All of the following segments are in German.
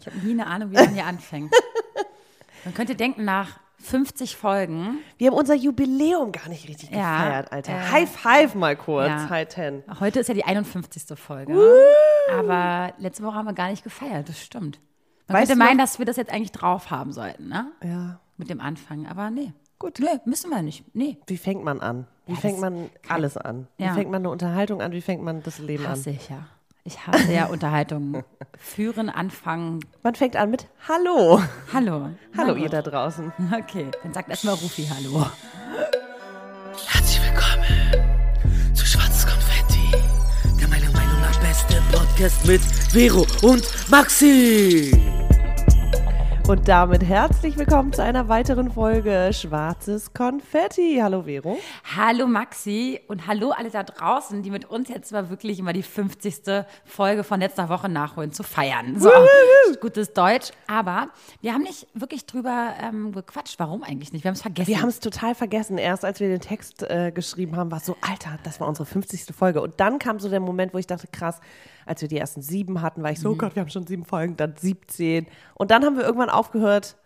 Ich habe nie eine Ahnung, wie man hier anfängt. Man könnte denken, nach 50 Folgen. Wir haben unser Jubiläum gar nicht richtig Ja, gefeiert, Alter. äh, High five mal kurz, ja. High ten. Heute ist ja die 51. Folge. Aber letzte Woche haben wir gar nicht gefeiert, das stimmt. Man Weißt könnte meinen, dass wir das jetzt eigentlich drauf haben sollten, ne? Ja. Mit dem Anfang. Aber nee. Gut. Nee, müssen wir nicht. Nee. Wie fängt man an? Wie Ja, fängt man alles an? Wie fängt man eine Unterhaltung an? Wie fängt man das Leben an? ich ja. Ich hasse ja Unterhaltungen. Führen, anfangen. Man fängt an mit Hallo. Hallo. Hallo ihr da draußen. Okay, dann sagt erstmal Rufi Hallo. Herzlich willkommen zu Schwarzes Konfetti, der meiner Meinung nach beste Podcast mit Vero und Maxi. Und damit herzlich willkommen zu einer weiteren Folge Schwarzes Konfetti. Hallo Vero. Hallo Maxi und hallo alle da draußen, die mit uns jetzt mal wirklich immer die 50. Folge von letzter Woche nachholen, zu feiern. So, gutes Deutsch. Aber wir haben nicht wirklich drüber ähm, gequatscht. Warum eigentlich nicht? Wir haben es vergessen. Wir haben es total vergessen. Erst als wir den Text äh, geschrieben haben, war es so, Alter, das war unsere 50. Folge. Und dann kam so der Moment, wo ich dachte, krass, als wir die ersten sieben hatten, war ich so, oh Gott, wir haben schon sieben Folgen, dann 17. Und dann haben wir irgendwann aufgehört.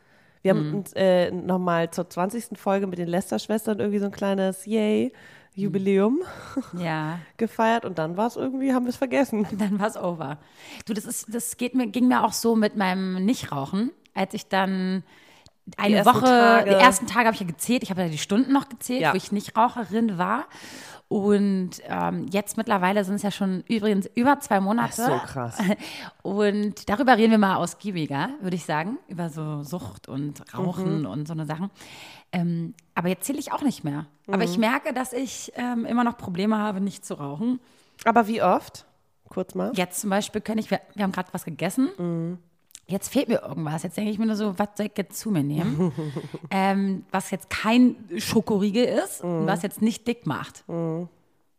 Wir haben uns äh, nochmal zur 20. Folge mit den Lester-Schwestern irgendwie so ein kleines Yay. Jubiläum ja, gefeiert und dann war es irgendwie, haben wir es vergessen. dann war es over. Du, das ist, das geht mir, ging mir auch so mit meinem Nichtrauchen, als ich dann eine ersten Woche, Tage. die ersten Tage habe ich ja gezählt, ich habe ja die Stunden noch gezählt, Ja. wo ich Nichtraucherin war. Und ähm, jetzt mittlerweile sind es ja schon übrigens über zwei Monate. Ach so, krass. Und darüber reden wir mal ausgiebiger, würde ich sagen, über so Sucht und Rauchen Mhm. und so eine Sachen. Ähm, aber jetzt zähle ich auch nicht mehr. Aber Mhm. ich merke, dass ich ähm, immer noch Probleme habe, nicht zu rauchen. Aber wie oft? Kurz mal. Jetzt zum Beispiel kann ich, wir, wir haben gerade was gegessen. Jetzt fehlt mir irgendwas. Jetzt denke ich mir nur so, was soll ich jetzt zu mir nehmen? ähm, was jetzt kein Schokoriegel ist und was jetzt nicht dick macht.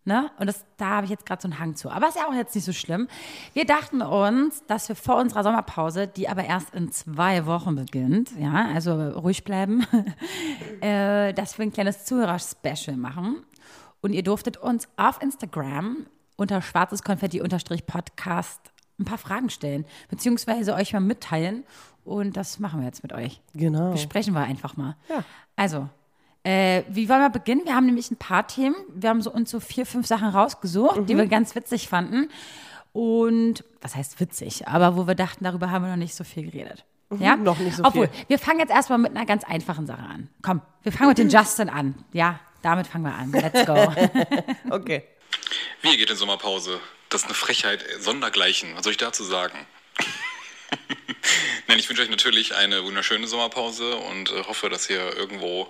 Ne? Und das, da habe ich jetzt gerade so einen Hang zu. Aber ist ja auch jetzt nicht so schlimm. Wir dachten uns, dass wir vor unserer Sommerpause, die aber erst in zwei Wochen beginnt, ja, also ruhig bleiben, äh, dass wir ein kleines Zuhörer-Special machen. Und ihr durftet uns auf Instagram unter schwarzeskonfetti-podcast ein paar Fragen stellen, beziehungsweise euch mal mitteilen. Und das machen wir jetzt mit euch. Genau. Besprechen wir einfach mal. Ja. Also, äh, wie wollen wir beginnen? Wir haben nämlich ein paar Themen. Wir haben so uns so vier, fünf Sachen rausgesucht, die wir ganz witzig fanden. Und was heißt witzig? Aber wo wir dachten, darüber haben wir noch nicht so viel geredet. Ja? noch nicht so Obwohl, viel. wir fangen jetzt erstmal mit einer ganz einfachen Sache an. Komm, wir fangen mit dem Justin an. Ja, damit fangen wir an. Let's go. Okay. Wie geht in Sommerpause? Das ist eine Frechheit äh, sondergleichen. Was soll ich dazu sagen? Nein, ich wünsche euch natürlich eine wunderschöne Sommerpause und äh, hoffe, dass ihr irgendwo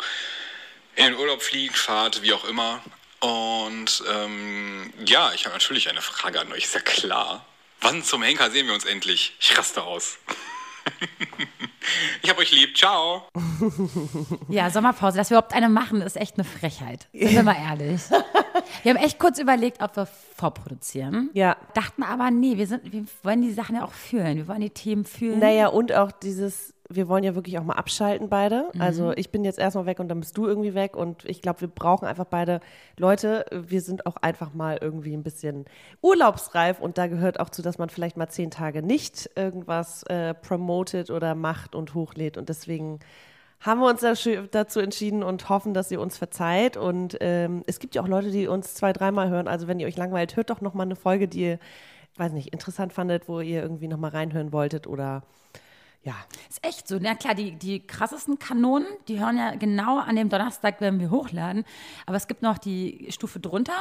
in den Urlaub fliegt, fahrt, wie auch immer. Und ähm, ja, ich habe natürlich eine Frage an euch, ist ja klar. Wann zum Henker sehen wir uns endlich? Ich raste aus. ich hab euch lieb. Ciao. Ja, Sommerpause, dass wir überhaupt eine machen, ist echt eine Frechheit. Sind wir mal ehrlich. Wir haben echt kurz überlegt, ob wir vorproduzieren. Ja. Dachten aber, nee, wir, sind, wir wollen die Sachen ja auch fühlen. Wir wollen die Themen fühlen. Naja, und auch dieses, wir wollen ja wirklich auch mal abschalten beide. Mhm. Also ich bin jetzt erstmal weg und dann bist du irgendwie weg und ich glaube, wir brauchen einfach beide Leute. Wir sind auch einfach mal irgendwie ein bisschen urlaubsreif und da gehört auch zu, dass man vielleicht mal zehn Tage nicht irgendwas äh, promotet oder macht und hochlädt und deswegen haben wir uns dazu- entschieden und hoffen, dass ihr uns verzeiht. Und ähm, es gibt ja auch Leute, die uns zwei, dreimal hören. Also wenn ihr euch langweilt, hört doch noch mal eine Folge, die ihr, weiß nicht, interessant fandet, wo ihr irgendwie noch mal reinhören wolltet oder ja. Ist echt so. Na klar, die, die krassesten Kanonen, die hören ja genau an dem Donnerstag, wenn wir hochladen. Aber es gibt noch die Stufe drunter,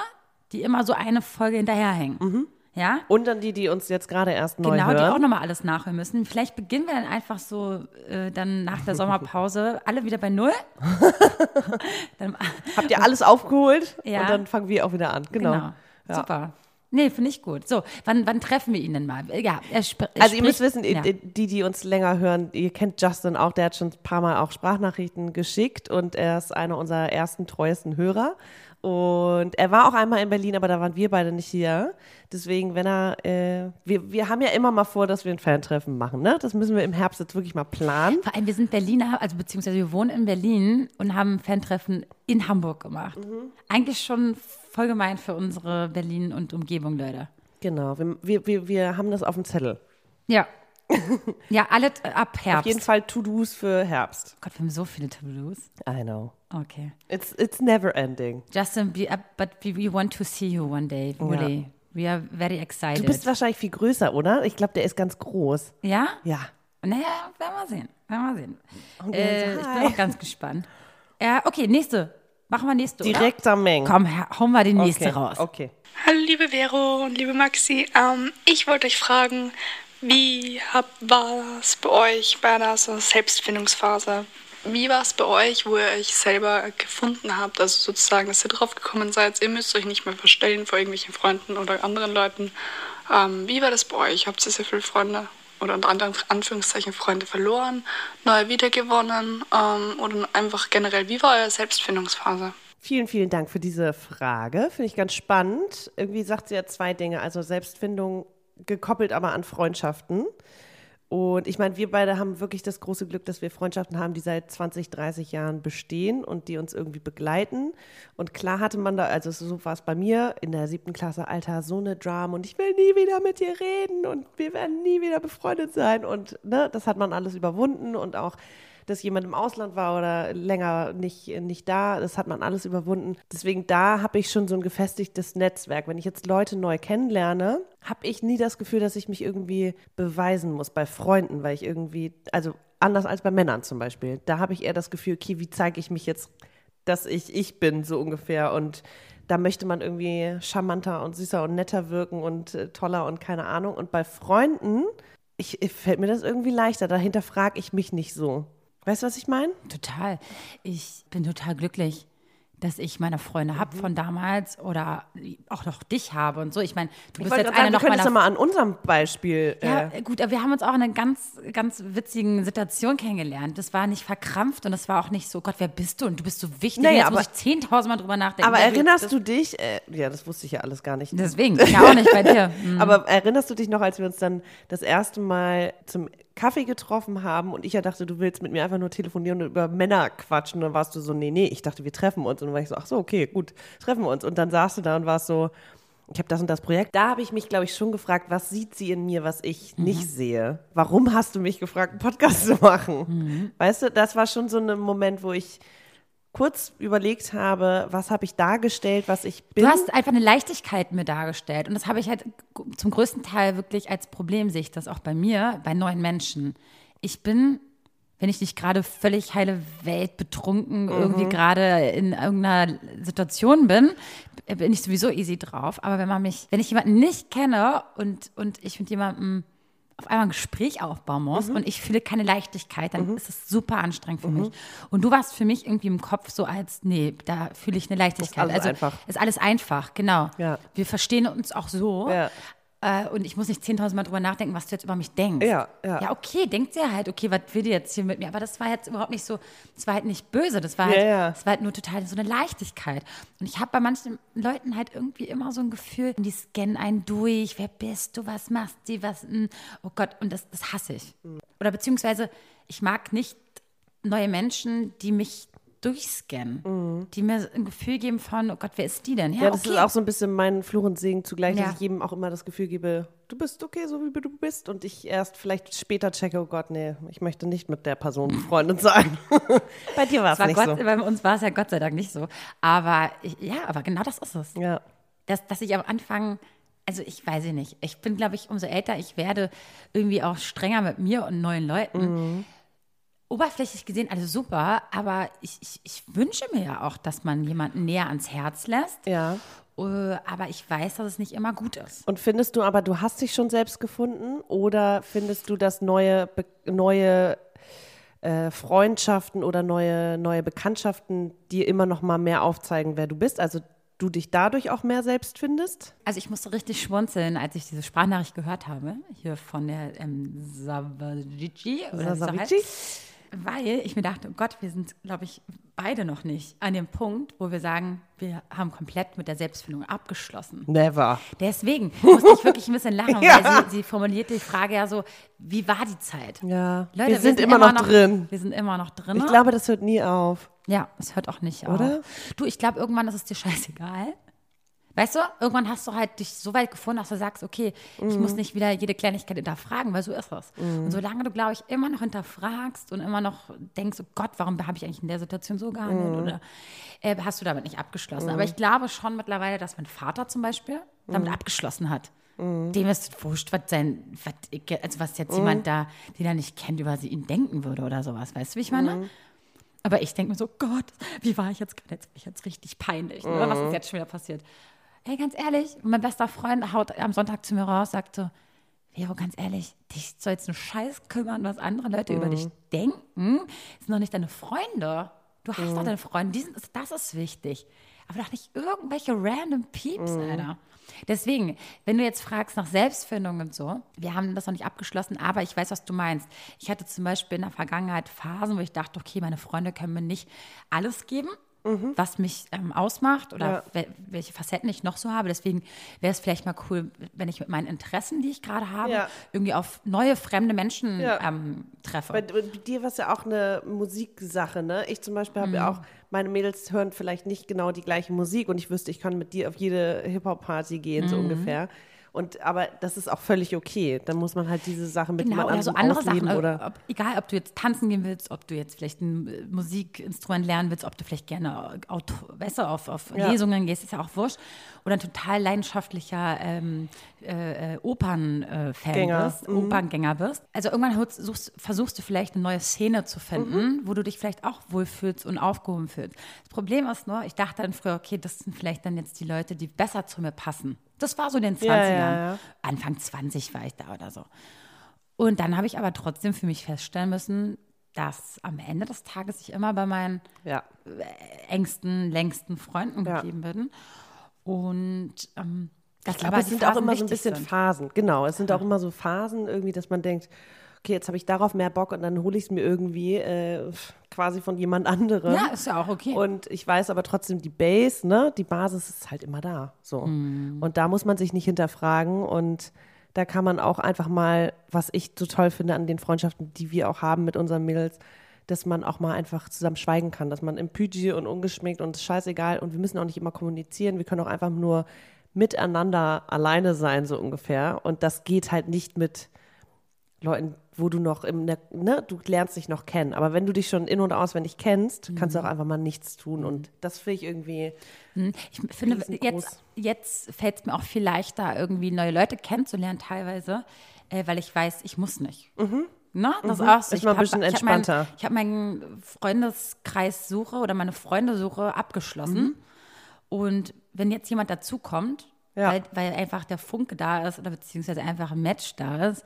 die immer so eine Folge hinterherhängen. Ja? Und dann die, die uns jetzt gerade erst neu Genau, die auch hören. nochmal alles nachhören müssen. Vielleicht beginnen wir dann einfach so, äh, dann nach der Sommerpause, alle wieder bei Null. dann, Habt ihr alles aufgeholt Ja. und dann fangen wir auch wieder an. Genau. genau. Ja. Super. Nee, finde ich gut. So, wann, wann treffen wir ihn denn mal? Ja, er er Also ihr müsst wissen, ja. die, die uns länger hören, ihr kennt Justin auch, der hat schon ein paar Mal auch Sprachnachrichten geschickt und er ist einer unserer ersten treuesten Hörer. Und er war auch einmal in Berlin, aber da waren wir beide nicht hier. Deswegen, wenn er, äh, wir, wir haben ja immer mal vor, dass wir ein Fan-Treffen machen, ne? Das müssen wir im Herbst jetzt wirklich mal planen. Vor allem, wir sind Berliner, also beziehungsweise wir wohnen in Berlin und haben ein Fan-Treffen in Hamburg gemacht. Mhm. Eigentlich schon voll gemein für unsere Berlin und Umgebung, Leute. Genau, wir, wir, wir, wir haben das auf dem Zettel. Ja. Ja, alle ab Herbst. Auf jeden Fall To-Dos für Herbst. Gott, wir haben so viele To-Dos. I know. Okay. It's, it's never ending. Justin, we, uh, but we, we want to see you one day, really. We are very excited. Du bist wahrscheinlich viel größer, oder? Ich glaube, der ist ganz groß. ja? Ja. Naja, werden wir sehen. Werden wir sehen. Und Äh, ich bin auch ganz gespannt. Ja, okay, nächste. Machen wir nächste, Direkter Mengen. oder? Komm, ha- hauen wir die nächste okay. raus. Okay. Hallo liebe Vero und liebe Maxi, ähm, ich wollte euch fragen, wie hab, war es bei euch bei der so Selbstfindungsphase? Wie war es bei euch, wo ihr euch selber gefunden habt, also sozusagen, dass ihr drauf gekommen seid, ihr müsst euch nicht mehr verstellen vor irgendwelchen Freunden oder anderen Leuten. Ähm, wie war das bei euch? Habt ihr sehr viele Freunde oder unter anderen Anführungszeichen Freunde verloren, neue wiedergewonnen ähm, oder einfach generell, wie war eure Selbstfindungsphase? Vielen, vielen Dank für diese Frage. Finde ich ganz spannend. Irgendwie sagt sie ja zwei Dinge. Also Selbstfindung gekoppelt aber an Freundschaften. Und ich meine, wir beide haben wirklich das große Glück, dass wir Freundschaften haben, die seit 20, 30 Jahren bestehen und die uns irgendwie begleiten. Und klar hatte man da, also so war es bei mir in der siebten Klasse, Alter, so eine Drama und ich will nie wieder mit dir reden und wir werden nie wieder befreundet sein. Und ne, das hat man alles überwunden und auch dass jemand im Ausland war oder länger nicht, nicht da. Das hat man alles überwunden. Deswegen da habe ich schon so ein gefestigtes Netzwerk. Wenn ich jetzt Leute neu kennenlerne, habe ich nie das Gefühl, dass ich mich irgendwie beweisen muss bei Freunden, weil ich irgendwie, also anders als bei Männern zum Beispiel, da habe ich eher das Gefühl, okay, wie zeige ich mich jetzt, dass ich ich bin, so ungefähr. Und da möchte man irgendwie charmanter und süßer und netter wirken und äh, toller und keine Ahnung. Und bei Freunden, ich, fällt mir das irgendwie leichter. Dahinter frage ich mich nicht so. Weißt du, was ich meine? Total. Ich bin total glücklich, dass ich meine Freunde habe Mhm. von damals oder auch noch dich habe und so. Ich meine, du Ich bist jetzt sagen, eine noch ja meiner mal an unserem Beispiel. Ja, äh, gut, aber wir haben uns auch in einer ganz, ganz witzigen Situation kennengelernt. Das war nicht verkrampft und das war auch nicht so, Gott, wer bist du? Und du bist so wichtig. Naja, Jetzt muss aber- ich 10.000 Mal drüber nachdenken. aber erinnerst du dich, äh, ja, das wusste ich ja alles gar nicht. Deswegen, ja auch nicht bei dir. Hm. Aber erinnerst du dich noch, als wir uns dann das erste Mal zum Kaffee getroffen haben und ich ja dachte, du willst mit mir einfach nur telefonieren und über Männer quatschen. Und dann warst du so, nee, nee, ich dachte, wir treffen uns. Und dann war ich so, ach so, okay, gut, treffen wir uns. Und dann saßt du da und warst so, ich habe das und das Projekt. Da habe ich mich, glaube ich, schon gefragt, was sieht sie in mir, was ich nicht sehe? Warum hast du mich gefragt, einen Podcast zu machen? Weißt du, das war schon so ein Moment, wo ich kurz überlegt habe, was habe ich dargestellt, was ich bin. Du hast einfach eine Leichtigkeit mir dargestellt. Und das habe ich halt zum größten Teil wirklich als Problem, sehe ich das auch bei mir, bei neuen Menschen. Ich bin, wenn ich nicht gerade völlig heile Welt betrunken irgendwie gerade in irgendeiner Situation bin, bin ich sowieso easy drauf. Aber wenn man mich, wenn ich jemanden nicht kenne und, und ich mit jemandem auf einmal ein Gespräch aufbauen muss und ich fühle keine Leichtigkeit, dann ist es super anstrengend für mich. Und du warst für mich irgendwie im Kopf so als, nee, da fühle ich eine Leichtigkeit. alles also einfach. ist alles einfach, genau. Ja. Wir verstehen uns auch so. Ja. Äh, und ich muss nicht 10.000 Mal drüber nachdenken, was du jetzt über mich denkst. Ja, ja. Ja, okay, denkt sie halt, okay, was will die jetzt hier mit mir? Aber das war jetzt überhaupt nicht so, das war halt nicht böse, das war halt, Ja, ja. das war halt nur total so eine Leichtigkeit. Und ich habe bei manchen Leuten halt irgendwie immer so ein Gefühl, die scannen einen durch, wer bist du, was machst du, was, mm, oh Gott, und das, das hasse ich. Mhm. Oder beziehungsweise, ich mag nicht neue Menschen, die mich durchscannen, die mir ein Gefühl geben von, oh Gott, wer ist die denn? Ja, Mhm. Ja, das okay. ist auch so ein bisschen mein Fluch und Segen zugleich, Ja. dass ich jedem auch immer das Gefühl gebe, du bist okay, so wie du bist. Und ich erst vielleicht später checke, oh Gott, nee, ich möchte nicht mit der Person befreundet sein. Bei dir war es nicht Gott, so. Bei uns war es ja Gott sei Dank nicht so. Aber ja, aber genau das ist es. Ja. Dass, dass ich am Anfang, also ich weiß ich nicht, ich bin, glaube ich, umso älter ich werde, irgendwie auch strenger mit mir und neuen Leuten. Mhm. Oberflächlich gesehen alles super, aber ich, ich, ich wünsche mir ja auch, dass man jemanden näher ans Herz lässt. Ja. Äh, Aber ich weiß, dass es nicht immer gut ist. Und findest du aber, du hast dich schon selbst gefunden oder findest du, dass neue, neue äh, Freundschaften oder neue, neue Bekanntschaften dir immer noch mal mehr aufzeigen, wer du bist? Also du dich dadurch auch mehr selbst findest? Also ich musste richtig schmunzeln, als ich diese Sprachnachricht gehört habe, hier von der ähm, Savagici. oder sie so. Weil ich mir dachte, oh Gott, wir sind, glaube ich, beide noch nicht an dem Punkt, wo wir sagen, wir haben komplett mit der Selbstfindung abgeschlossen. Never. Deswegen musste ich wirklich ein bisschen lachen, Ja. weil sie, sie formuliert die Frage ja so, wie war die Zeit? Ja. Leute, wir sind immer noch drin. Wir sind immer noch drin. Ich glaube, das hört nie auf. Ja, es hört auch nicht Oder? auf. Du, ich glaube, irgendwann ist es dir scheißegal. Weißt du, irgendwann hast du halt dich so weit gefunden, dass du sagst, okay, ich muss Mhm. nicht wieder jede Kleinigkeit hinterfragen, weil so ist es. Und solange du, glaube ich, immer noch hinterfragst und immer noch denkst, oh Gott, warum habe ich eigentlich in der Situation so gehandelt? Mhm. Oder äh, hast du damit nicht abgeschlossen? Aber ich glaube schon mittlerweile, dass mein Vater zum Beispiel Mhm. damit abgeschlossen hat. Dem ist wurscht, was sein, was, also was jetzt jemand da, den er nicht kennt, über sie ihn denken würde oder sowas. Weißt du, wie ich meine? Aber ich denke mir so, Gott, wie war ich jetzt gerade? Jetzt bin ich jetzt richtig peinlich. Ne? Was ist jetzt schon wieder passiert? Ey, ganz ehrlich, mein bester Freund haut am Sonntag zu mir raus, sagt so, Vero, ganz ehrlich, dich soll jetzt einen Scheiß kümmern, was andere Leute über dich denken. Das sind doch nicht deine Freunde. Du hast doch deine Freunde, die sind, das ist wichtig. Aber doch nicht irgendwelche random Peeps, Alter. Deswegen, wenn du jetzt fragst nach Selbstfindung und so, wir haben das noch nicht abgeschlossen, aber ich weiß, was du meinst. Ich hatte zum Beispiel in der Vergangenheit Phasen, wo ich dachte, okay, meine Freunde können mir nicht alles geben, was mich ähm, ausmacht oder Ja. wel- welche Facetten ich noch so habe. Deswegen wäre es vielleicht mal cool, wenn ich mit meinen Interessen, die ich gerade habe, Ja. irgendwie auf neue, fremde Menschen Ja. ähm, treffe. Bei, bei dir war es ja auch eine Musiksache, ne? Ich zum Beispiel habe Mhm. ja auch, meine Mädels hören vielleicht nicht genau die gleiche Musik und ich wüsste, ich kann mit dir auf jede Hip-Hop-Party gehen, Mhm. so ungefähr. Und, aber das ist auch völlig okay. Dann muss man halt diese Sachen mit Genau, jemand oder so andere Sachen. ausleben Oder? oder Ob, egal, ob du jetzt tanzen gehen willst, ob du jetzt vielleicht ein äh, Musikinstrument lernen willst, ob du vielleicht gerne Auto, weißt du, auf, auf Ja. Lesungen gehst, ist ja auch wurscht. Oder ein total leidenschaftlicher ähm, äh, äh, Opernfan bist, Operngänger bist. Also irgendwann suchst, versuchst du vielleicht eine neue Szene zu finden, wo du dich vielleicht auch wohlfühlst und aufgehoben fühlst. Das Problem ist nur, ich dachte dann früher, okay, das sind vielleicht dann jetzt die Leute, die besser zu mir passen. Das war so in den 20ern. Ja, ja, ja. Anfang 20 war ich da oder so. Und dann habe ich aber trotzdem für mich feststellen müssen, dass am Ende des Tages ich immer bei meinen ja. engsten, längsten Freunden geblieben bin. Und ähm, das Ich glaube, es sind auch immer so ein bisschen sind. Phasen. Genau, es sind auch immer so Phasen irgendwie, dass man denkt, okay, jetzt habe ich darauf mehr Bock und dann hole ich es mir irgendwie äh, quasi von jemand anderem. Ja, ist ja auch okay. Und ich weiß aber trotzdem, die Base, ne, die Basis ist halt immer da. So. Mhm. Und da muss man sich nicht hinterfragen und da kann man auch einfach mal, was ich so toll finde an den Freundschaften, die wir auch haben mit unseren Mädels, dass man auch mal einfach zusammen schweigen kann, dass man im Pyjama und ungeschminkt und scheißegal und wir müssen auch nicht immer kommunizieren, wir können auch einfach nur miteinander alleine sein, so ungefähr. Und das geht halt nicht mit Leuten, wo du noch im, ne, ne, du lernst dich noch kennen. Aber wenn du dich schon in- und auswendig kennst, kannst Mhm. du auch einfach mal nichts tun. Und das finde ich irgendwie, Ich finde, jetzt, jetzt fällt es mir auch viel leichter, irgendwie neue Leute kennenzulernen, teilweise, äh, weil ich weiß, ich muss nicht. Ne? Das ist auch so. Mhm. Ist mal ein hab- bisschen ich hab mein- entspannter. Ich habe meinen Freundeskreissuche oder meine Freundesuche abgeschlossen. Und wenn jetzt jemand dazukommt, Mhm. Ja. weil, weil einfach der Funke da ist oder beziehungsweise einfach ein Match da ist,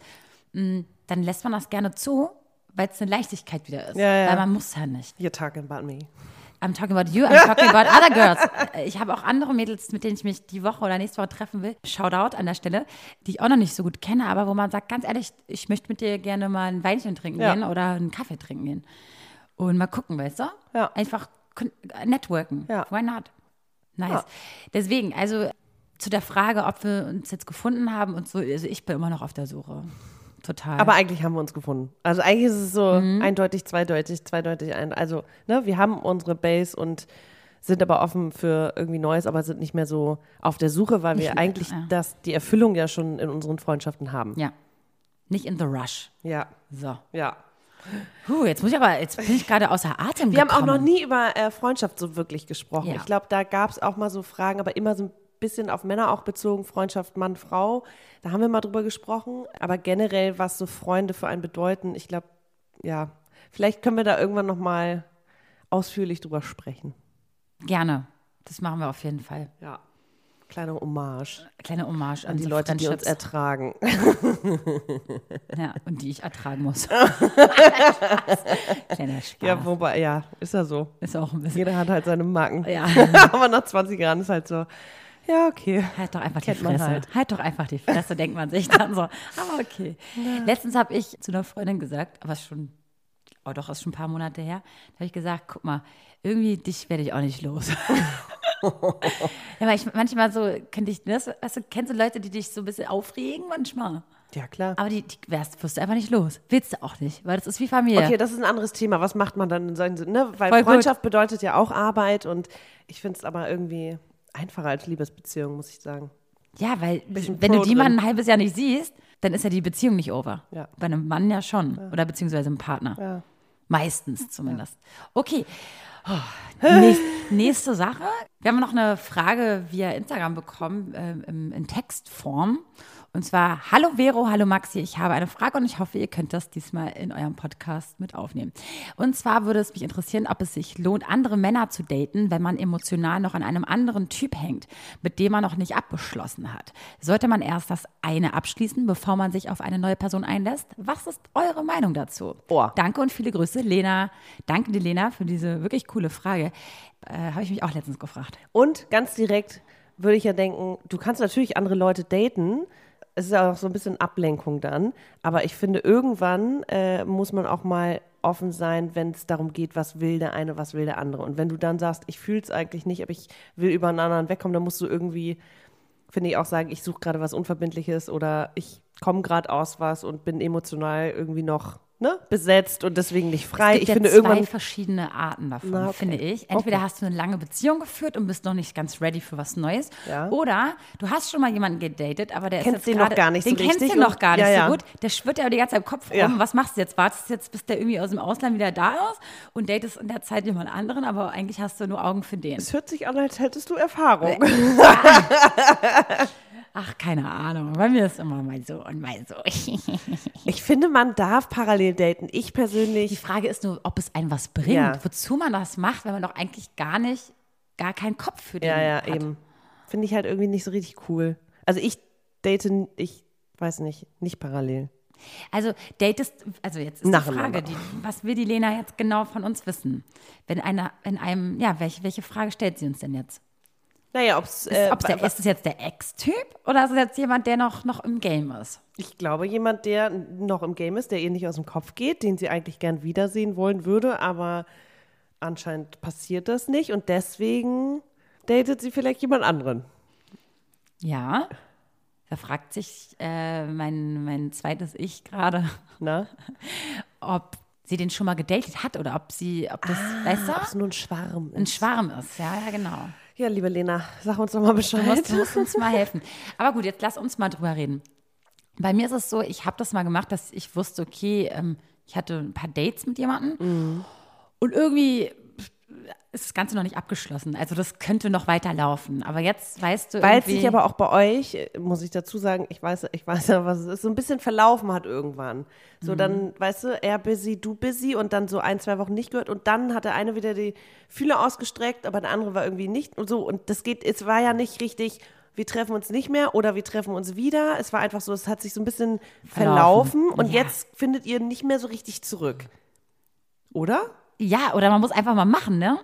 dann lässt man das gerne zu, weil es eine Leichtigkeit wieder ist. Ja, ja. Weil man muss ja nicht. you're talking about me. I'm talking about you, I'm talking about other girls. Ich habe auch andere Mädels, mit denen ich mich die Woche oder nächste Woche treffen will. Shoutout an der Stelle, die ich auch noch nicht so gut kenne, aber wo man sagt, ganz ehrlich, ich möchte mit dir gerne mal ein Weinchen trinken Ja. gehen oder einen Kaffee trinken gehen. Und mal gucken, weißt du? Ja. Einfach networken. Ja. Why not? Nice. Ja. Deswegen, also zu der Frage, ob wir uns jetzt gefunden haben und so, also ich bin immer noch auf der Suche. Total. Aber eigentlich haben wir uns gefunden. Also eigentlich ist es so Mhm. eindeutig, zweideutig, zweideutig, ein. Also, ne, wir haben unsere Base und sind aber offen für irgendwie Neues, aber sind nicht mehr so auf der Suche, weil wir Nicht- eigentlich ja. das, die Erfüllung ja schon in unseren Freundschaften haben. ja. Nicht in the rush. Ja, So. ja. Puh, jetzt muss ich aber, jetzt bin ich gerade außer Atem Wir haben auch gekommen. noch nie über äh, Freundschaft so wirklich gesprochen. Ja. Ich glaube, da gab es auch mal so Fragen, aber immer so ein bisschen auf Männer auch bezogen, Freundschaft Mann, Frau. Da haben wir mal drüber gesprochen. Aber generell, was so Freunde für einen bedeuten, ich glaube, ja, vielleicht können wir da irgendwann noch mal ausführlich drüber sprechen. Gerne. Das machen wir auf jeden Fall. Ja. Kleine Hommage Kleine Hommage an an die Leute, die uns ertragen. ja, und die ich ertragen muss. Kleiner Spaß. Ja, wobei, ja, ist ja so. ist auch ein bisschen. Jeder hat halt seine Marken. Ja, Aber nach 20 Jahren ist halt so, ja, okay. halt doch einfach die Kennt man Fresse. Halt. halt. doch einfach die Fresse, denkt man sich dann so. Aber okay. Letztens habe ich zu einer Freundin gesagt, aber ist schon, oh doch, ist schon ein paar Monate her, da habe ich gesagt, guck mal, irgendwie dich werde ich auch nicht los. ja, weil ich manchmal so, könnte ich, das, weißt du, kennst du Leute, die dich so ein bisschen aufregen manchmal? Ja, klar. Aber die, die wärst, wirst du einfach nicht los. Willst du auch nicht, weil das ist wie Familie. Okay, das ist ein anderes Thema. Was macht man dann in solchen Sinn? Ne? Weil Voll gut. Freundschaft bedeutet ja auch Arbeit und ich finde es aber irgendwie, einfacher als Liebesbeziehung, muss ich sagen. Ja, weil wenn du die mal ein halbes Jahr nicht siehst, dann ist ja die Beziehung nicht over. Ja. Bei einem Mann ja schon. Oder beziehungsweise einem Partner. Ja. Meistens zumindest. Okay. Oh, nächst, nächste Sache. Wir haben noch eine Frage via Instagram bekommen im- in Textform. Und zwar, hallo Vero, hallo Maxi, ich habe eine Frage und ich hoffe, ihr könnt das diesmal in eurem Podcast mit aufnehmen. Und zwar würde es mich interessieren, ob es sich lohnt, andere Männer zu daten, wenn man emotional noch an einem anderen Typ hängt, mit dem man noch nicht abgeschlossen hat. Sollte man erst das eine abschließen, bevor man sich auf eine neue Person einlässt? Was ist eure Meinung dazu? Oh. Danke und viele Grüße, Lena. Danke dir, Lena, für diese wirklich coole Frage. Äh, habe ich mich auch letztens gefragt. Und ganz direkt würde ich ja denken, du kannst natürlich andere Leute daten. Es ist auch so ein bisschen Ablenkung dann. Aber ich finde, irgendwann äh, muss man auch mal offen sein, wenn es darum geht, was will der eine, was will der andere. Und wenn du dann sagst, ich fühle es eigentlich nicht, aber ich will über einen anderen wegkommen, dann musst du irgendwie, finde ich, auch sagen, ich suche gerade was Unverbindliches oder ich komme gerade aus was und bin emotional irgendwie noch ne, besetzt und deswegen nicht frei. Es gibt ich ja finde zwei irgendwann. verschiedene Arten davon, Na, okay. finde ich. Entweder Okay. hast du eine lange Beziehung geführt und bist noch nicht ganz ready für was Neues. Ja. Oder du hast schon mal jemanden gedatet, aber der Kennst ist den jetzt noch gar nicht so Den kennst richtig du noch gar nicht ja, ja. so gut. Der schwirrt ja die ganze Zeit im Kopf rum. Ja. Was machst du jetzt? Wartest du jetzt, bis der irgendwie aus dem Ausland wieder da ist und datest in der Zeit jemand anderen, aber eigentlich hast du nur Augen für den. Es hört sich an, als hättest du Erfahrung. Ach, keine Ahnung. Bei mir ist immer mal so und mal so. Ich finde, man darf parallel daten. Ich Die persönlich. Frage ist nur, ob es einem was bringt, Ja. wozu man das macht, wenn man doch eigentlich gar nicht, gar keinen Kopf für den Ja, ja, hat. eben. Finde ich halt irgendwie nicht so richtig cool. Also ich date, ich weiß nicht, nicht parallel. Also datest, also jetzt ist Nacheinander. die Frage, die, was will die Lena jetzt genau von uns wissen? Wenn einer in einem, ja, welche, welche Frage stellt sie uns denn jetzt? Naja, Ist, äh, ob's der, ist es jetzt der Ex-Typ oder ist es jetzt jemand, der noch, noch im Game ist? ich glaube, jemand, der noch im Game ist, der ihr nicht aus dem Kopf geht, den sie eigentlich gern wiedersehen wollen würde, aber anscheinend passiert das nicht und deswegen datet sie vielleicht jemand anderen. Ja. Da fragt sich äh, mein, mein zweites Ich gerade, ob sie den schon mal gedatet hat oder ob sie, ob das, weißt Ob es du, nur ein Schwarm ein ist. Schwarm ist. Ja, ja, genau. Ja, liebe Lena, sag uns doch mal Bescheid. musst, du musst uns mal helfen. Aber gut, jetzt lass uns mal drüber reden. Bei mir ist es so, ich habe das mal gemacht, dass ich wusste, okay, ähm, ich hatte ein paar Dates mit jemandem und irgendwie ist das Ganze noch nicht abgeschlossen. Also das könnte noch weiterlaufen. Aber jetzt weißt du Weil es sich aber auch bei euch, äh, muss ich dazu sagen, ich weiß, ich weiß ja, was es ist, so ein bisschen verlaufen hat irgendwann. So dann, weißt du, er busy, du busy und dann so ein, zwei Wochen nicht gehört und dann hat der eine wieder die Fühler ausgestreckt, aber der andere war irgendwie nicht und so. Und das geht, es war ja nicht richtig, wir treffen uns nicht mehr oder wir treffen uns wieder. Es war einfach so, es hat sich so ein bisschen verlaufen, Verlaufen. und Ja. jetzt findet ihr nicht mehr so richtig zurück. Oder? Ja, oder man muss einfach mal machen, ne?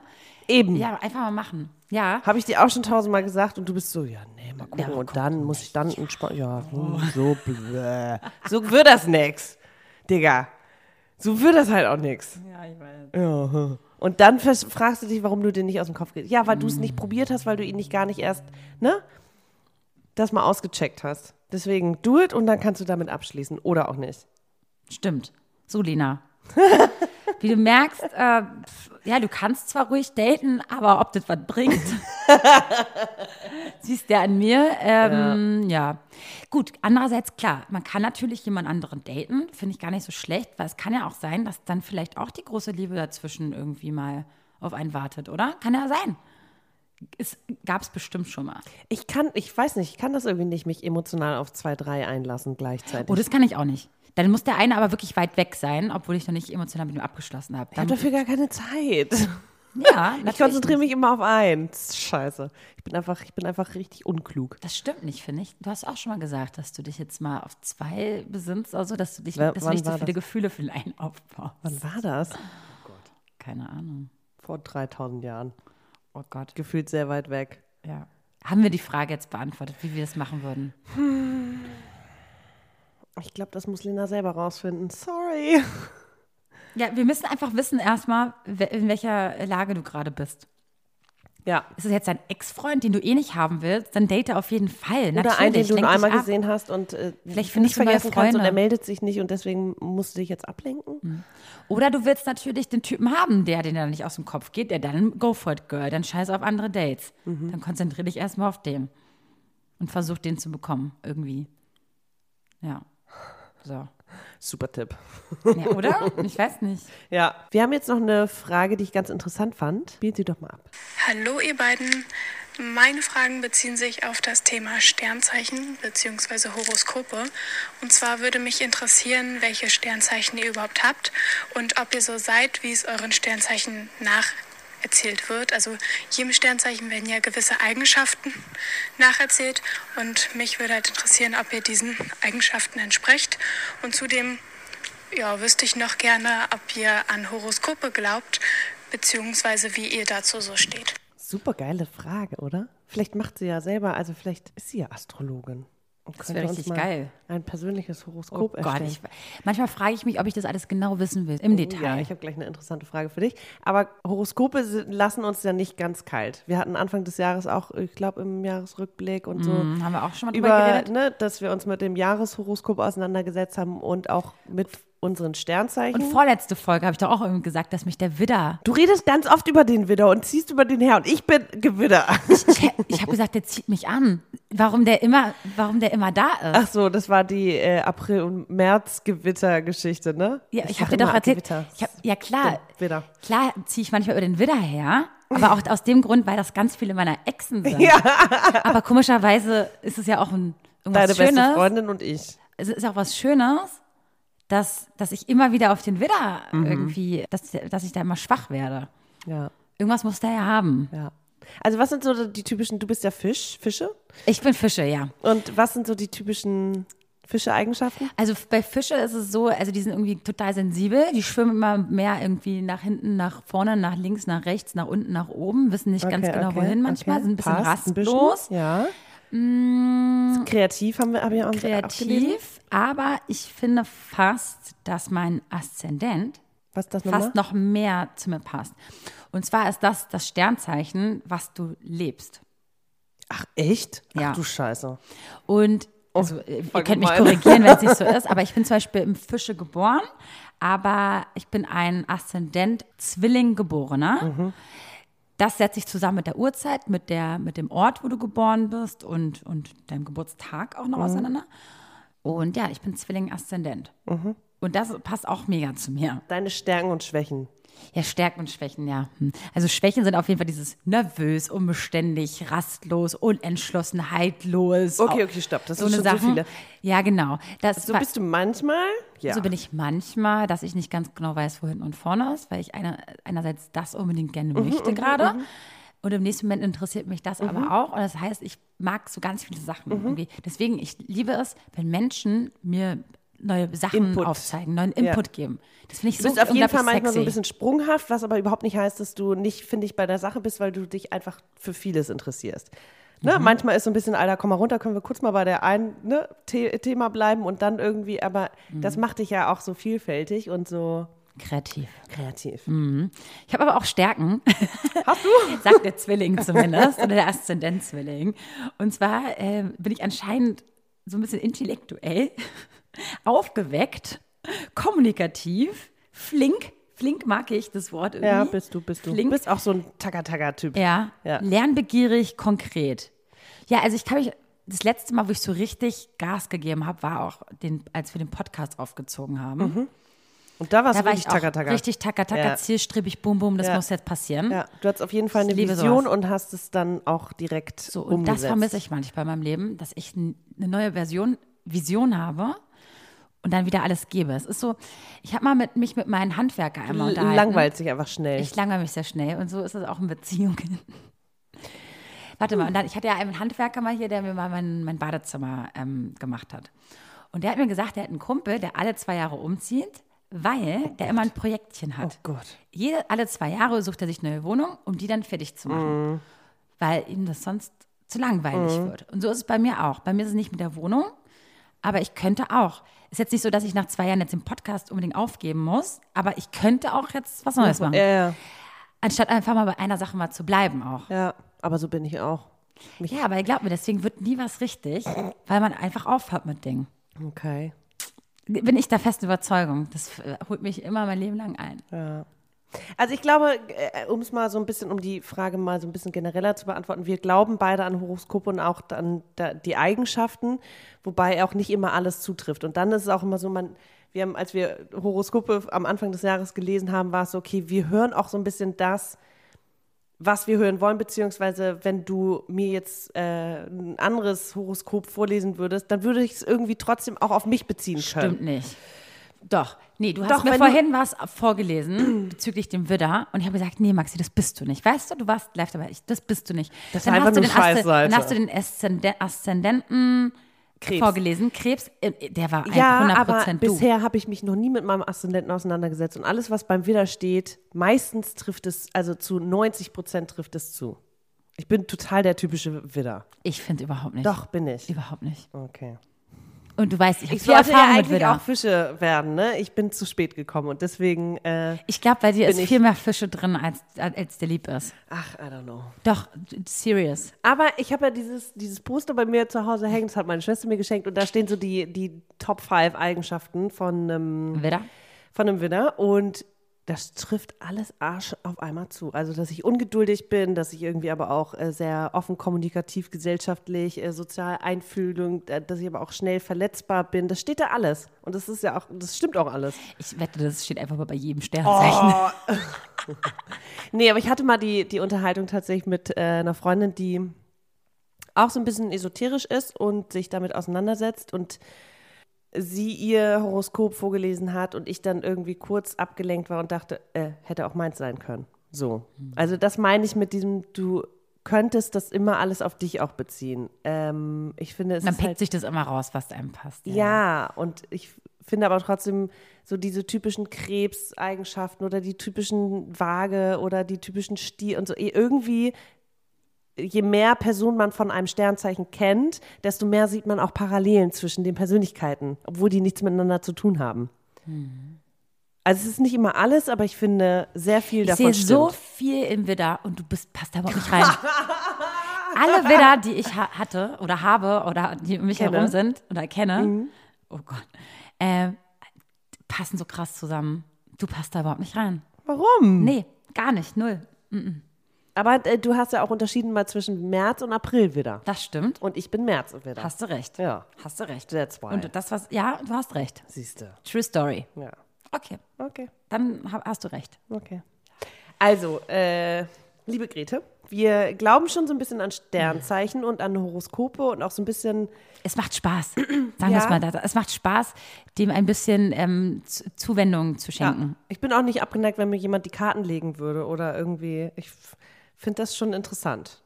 Eben. Ja, einfach mal machen. Ja. Habe ich dir auch schon tausendmal gesagt und du bist so, ja, nee, mal gucken. Ja, und dann muss ich dann entspannen. Ja, hm, so bläh. So wird das nix, Digga. So wird das halt auch nix. Ja, ich weiß. Ja. hm. Und dann fragst du dich, warum du den nicht aus dem Kopf gehst. Ja, weil du es nicht probiert hast, weil du ihn nicht gar nicht erst, ne? Das mal ausgecheckt hast. Deswegen do it und dann kannst du damit abschließen. Oder auch nicht. Stimmt. So, Lena. Wie du merkst, äh, ja, du kannst zwar ruhig daten, aber ob das was bringt, siehst du ja an mir. Ähm, ja. Gut, andererseits, klar, man kann natürlich jemand anderen daten, finde ich gar nicht so schlecht, weil es kann ja auch sein, dass dann vielleicht auch die große Liebe dazwischen irgendwie mal auf einen wartet, oder? Kann ja sein. Es gab es bestimmt schon mal. Ich kann, ich weiß nicht, ich kann das irgendwie nicht, mich emotional auf zwei, drei einlassen gleichzeitig. Oh, das kann ich auch nicht. Dann muss der eine aber wirklich weit weg sein, obwohl ich noch nicht emotional mit ihm abgeschlossen habe. ich habe dafür gar keine Zeit. Ja, Ich natürlich konzentriere nicht. mich immer auf eins. Scheiße. Ich bin einfach, ich bin einfach richtig unklug. Das stimmt nicht, finde ich. Du hast auch schon mal gesagt, dass du dich jetzt mal auf zwei besinnst, also dass du dich, Wer- dass du nicht so viele das? Gefühle für den einen aufbaust. Wann war das? Keine Ahnung. Vor 3000 Jahren. Oh Gott. Gefühlt sehr weit weg. Ja. Haben wir die Frage jetzt beantwortet, wie wir das machen würden? Ich glaube, das muss Lena selber rausfinden. Sorry. Ja, wir müssen einfach wissen erstmal, in welcher Lage du gerade bist. Ja. Ist es jetzt dein Ex-Freund, den du eh nicht haben willst, dann date auf jeden Fall. Oder Natürlich, einen, den du nur einmal ab. gesehen hast und äh, Vielleicht nicht vergessen kannst und er meldet sich nicht und deswegen musst du dich jetzt ablenken. Oder du willst natürlich den Typen haben, der dir dann nicht aus dem Kopf geht, der dann go for it, girl, dann scheiß auf andere Dates. Mhm. Dann konzentriere dich erstmal auf den und versuch den zu bekommen, irgendwie. Ja. So. Super Tipp. Ja, oder? Ich weiß nicht. Ja. Wir haben jetzt noch eine Frage, die ich ganz interessant fand. Spielt sie doch mal ab. Hallo ihr beiden. Meine Fragen beziehen sich auf das Thema Sternzeichen bzw. Horoskope. Und zwar würde mich interessieren, welche Sternzeichen ihr überhaupt habt und ob ihr so seid, wie es euren Sternzeichen nacherzählt wird. Also jedem Sternzeichen werden ja gewisse Eigenschaften nacherzählt und mich würde halt interessieren, ob ihr diesen Eigenschaften entsprecht. Und zudem ja, wüsste ich noch gerne, ob ihr an Horoskope glaubt, beziehungsweise wie ihr dazu so steht. Super geile Frage, oder? Vielleicht macht sie ja selber, also vielleicht ist sie ja Astrologin. Das wäre richtig geil. Ein persönliches Oh Horoskop Gott, erstellen. ich, manchmal frage ich mich, ob ich das alles genau wissen will, im Oh Detail. Ja, ich habe gleich eine interessante Frage für dich. Aber Horoskope lassen uns ja nicht ganz kalt. Wir hatten Anfang des Jahres auch, ich glaube, im Jahresrückblick und so. Hm, haben wir auch schon mal über, geredet? ne, dass wir uns mit dem Jahreshoroskop auseinandergesetzt haben und auch mit unseren Sternzeichen. Und vorletzte Folge habe ich doch auch irgendwie gesagt, dass mich der Widder. du redest ganz oft über den Widder und ziehst über den her und ich bin Gewidder. Ich, ich habe gesagt, der zieht mich an. Warum der immer, warum der immer da ist? Ach so, das war die äh, April- und März-Gewitter-Geschichte, ne? ja, ich, sag habe dir doch erzählt. Ich hab, ja klar, Widder. klar ziehe ich manchmal über den Widder her, aber auch aus dem Grund, weil das ganz viele meiner Exen sind. Aber komischerweise ist es ja auch ein irgendwas Deine beste Schönes. Freundin und ich. es ist auch was Schönes, dass, dass ich immer wieder auf den Widder Mhm. irgendwie, dass, dass ich da immer schwach werde. Ja, Irgendwas muss der ja haben. ja. Also was sind so die typischen, du bist ja Fisch, Fische? Ich bin Fische, ja. Und was sind so die typischen Fische-Eigenschaften? Also bei Fische ist es so, also die sind irgendwie total sensibel. Die schwimmen immer mehr irgendwie nach hinten, nach vorne, nach links, nach rechts, nach unten, nach oben, wissen nicht ganz Okay, genau okay, wohin manchmal, okay. sind ein bisschen Passt ein bisschen, rastlos, Ja. Kreativ haben wir, haben wir auch kreativ. Aber ich finde fast, dass mein Aszendent fast noch mehr zu mir passt. Und zwar ist das das Sternzeichen, was du lebst. Ach, echt? Ja. Ach du Scheiße. Und also, äh, ihr könnt mich korrigieren, wenn es nicht so ist, aber ich bin zum Beispiel im Fische geboren, aber ich bin ein Aszendent Zwilling geborener. Mhm. Das setzt sich zusammen mit der Uhrzeit, mit, der, mit dem Ort, wo du geboren bist und, und deinem Geburtstag auch Mhm. noch auseinander. Und ja, ich bin Zwilling Aszendent. Mhm. Und das passt auch mega zu mir. Deine Stärken und Schwächen. Ja, Stärken und Schwächen, ja. Hm. Also Schwächen sind auf jeden Fall dieses nervös, unbeständig, rastlos, unentschlossenheitlos. Okay, okay, stopp. Das so sind eine schon Sache. so viele. Ja, genau. Das So war- bist du manchmal? Ja. so bin ich manchmal, dass ich nicht ganz genau weiß, wo hinten und vorne ist, weil ich einer, einerseits das unbedingt gerne Mhm, möchte gerade. Und im nächsten Moment interessiert mich das aber auch. Und das heißt, ich mag so ganz viele Sachen Mhm. irgendwie. Deswegen, ich liebe es, wenn Menschen mir neue Sachen Input. aufzeigen, neuen Ja. Input geben. Das finde ich Du so bist auf jeden Fall manchmal so ein sexy. bisschen sprunghaft, was aber überhaupt nicht heißt, dass du nicht, finde ich, bei der Sache bist, weil du dich einfach für vieles interessierst. Ne? Mhm. Manchmal ist so ein bisschen, Alter, komm mal runter, können wir kurz mal bei der einen ne, The Thema bleiben und dann irgendwie, aber das Mhm. macht dich ja auch so vielfältig und so kreativ. kreativ. Ich habe aber auch Stärken. Hast du? Sagt der Zwilling zumindest, oder der Aszendent-Zwilling. Und zwar äh, bin ich anscheinend so ein bisschen intellektuell, aufgeweckt, kommunikativ, flink. Flink mag ich das Wort irgendwie. Ja, bist du, bist du. Flink. Du bist auch so ein Taka-Taka-Typ. Ja, Ja. lernbegierig, konkret. Ja, also ich kann mich, das letzte Mal, wo ich so richtig Gas gegeben habe, war auch, den, als wir den Podcast aufgezogen haben. Und da Da war richtig ich auch Taka-Taka. richtig taka-taka, Ja. zielstrebig, bum, bum, das Ja. muss jetzt passieren. Ja, du hattest auf jeden Fall eine Vision sowas. und hast es dann auch direkt So, und umgesetzt. das vermisse ich manchmal in meinem Leben, dass ich eine neue Version, Vision habe und dann wieder alles gebe. Es ist so, ich habe mal mit, mich mit meinen Handwerker einmal unterhalten. Langweilt sich einfach schnell. Ich langweile mich sehr schnell und so ist es auch in Beziehungen. Warte mal, und dann, ich hatte ja einen Handwerker mal hier, der mir mal mein, mein Badezimmer ähm, gemacht hat. Und der hat mir gesagt, der hat einen Kumpel, der alle zwei Jahre umzieht, weil der immer ein Projektchen oh hat. Gott. Jede, alle zwei Jahre sucht er sich eine neue Wohnung, um die dann fertig zu machen. Weil ihm das sonst zu langweilig wird. Und so ist es bei mir auch. Bei mir ist es nicht mit der Wohnung, aber ich könnte auch. Ist jetzt nicht so, dass ich nach zwei Jahren jetzt den Podcast unbedingt aufgeben muss, aber ich könnte auch jetzt was Neues machen. Ja, ja. Anstatt einfach mal bei einer Sache mal zu bleiben auch. Ja, aber so bin ich auch. Ja, aber glaub mir, deswegen wird nie was richtig, weil man einfach aufhört mit Dingen. Okay. Bin ich der festen Überzeugung. Das äh, holt mich immer mein Leben lang ein. Also ich glaube, äh, um es mal so ein bisschen, um die Frage mal so ein bisschen genereller zu beantworten, wir glauben beide an Horoskope und auch an die Eigenschaften, wobei auch nicht immer alles zutrifft. Und dann ist es auch immer so, man, wir haben, als wir Horoskope am Anfang des Jahres gelesen haben, war es so, okay, wir hören auch so ein bisschen das, was wir hören wollen, beziehungsweise wenn du mir jetzt äh, ein anderes Horoskop vorlesen würdest, dann würde ich es irgendwie trotzdem auch auf mich beziehen können. Stimmt nicht. Doch. Nee, du hast Doch, mir vorhin was vorgelesen bezüglich dem Widder und ich habe gesagt, nee, Maxi, das bist du nicht. Weißt du, du warst live dabei. Ich, das bist du nicht. Das dann hast du den Scheißseite. Dann hast du den Aszenden- Aszendenten Krebs. vorgelesen. Krebs, äh, der war ein Ja, 100% aber du. bisher habe ich mich noch nie mit meinem Aszendenten auseinandergesetzt. Und alles, was beim Widder steht, meistens trifft es, also zu 90 Prozent trifft es zu. Ich bin total der typische Widder. Ich finde überhaupt nicht. Doch, bin ich. Überhaupt nicht. Okay. Und du weißt, ich habe viel ja Erfahrung mit eigentlich Widder. auch Fische werden, ne? Ich bin zu spät gekommen und deswegen, äh, Ich glaube, bei dir ist viel mehr Fische drin, als, als der lieb ist. ach, I don't know. Doch, serious. Aber ich habe ja dieses, dieses Poster bei mir zu Hause hängen, das hat meine Schwester mir geschenkt und da stehen so die, die Top 5 Eigenschaften von einem, Widder? von einem Widder und das trifft alles Arsch auf einmal zu. Also, dass ich ungeduldig bin, dass ich irgendwie aber auch äh, sehr offen kommunikativ, gesellschaftlich, äh, sozial einfühlung, äh, dass ich aber auch schnell verletzbar bin. Das steht da alles. Und das ist ja auch, das stimmt auch alles. Ich wette, das steht einfach mal bei jedem Sternzeichen. Nee, aber ich hatte mal die, die Unterhaltung tatsächlich mit äh, einer Freundin, die auch so ein bisschen esoterisch ist und sich damit auseinandersetzt und sie ihr Horoskop vorgelesen hat und ich dann irgendwie kurz abgelenkt war und dachte, äh, hätte auch meins sein können. So. Also das meine ich mit diesem, du könntest das immer alles auf dich auch beziehen. Ähm, ich finde, es Dann ist pickt halt, sich das immer raus, was einem passt. ja, und ich finde aber trotzdem so diese typischen Krebseigenschaften oder die typischen Waage oder die typischen Stier und so eh, irgendwie je mehr Personen man von einem Sternzeichen kennt, desto mehr sieht man auch Parallelen zwischen den Persönlichkeiten, obwohl die nichts miteinander zu tun haben. Also es ist nicht immer alles, aber ich finde sehr viel Ich davon sehe stimmt. so viel im Widder und du bist, passt da überhaupt nicht rein. Alle Widder, die ich ha hatte oder habe oder die um mich Kenne. Mhm. herum sind oder kenne, oh Gott, äh, passen so krass zusammen. Du passt da überhaupt nicht rein. Warum? Nee, gar nicht, null. Aber äh, du hast ja auch unterschieden mal zwischen März und April wieder. Das stimmt. Und ich bin März wieder. Hast du recht. Ja. Hast du recht. That's why. Und das, was, ja, du hast recht. Siehst du. True Story. Ja. Okay, Okay. dann ha- hast du recht. Okay. Also, äh, liebe Grete, wir glauben schon so ein bisschen an Sternzeichen und an Horoskope und auch so ein bisschen, Es macht Spaß. Sagen wir es Ja. mal. da- Es macht Spaß, dem ein bisschen ähm, Zu- Zuwendung zu schenken. ich bin auch nicht abgeneigt, wenn mir jemand die Karten legen würde oder irgendwie, ich finde das schon interessant.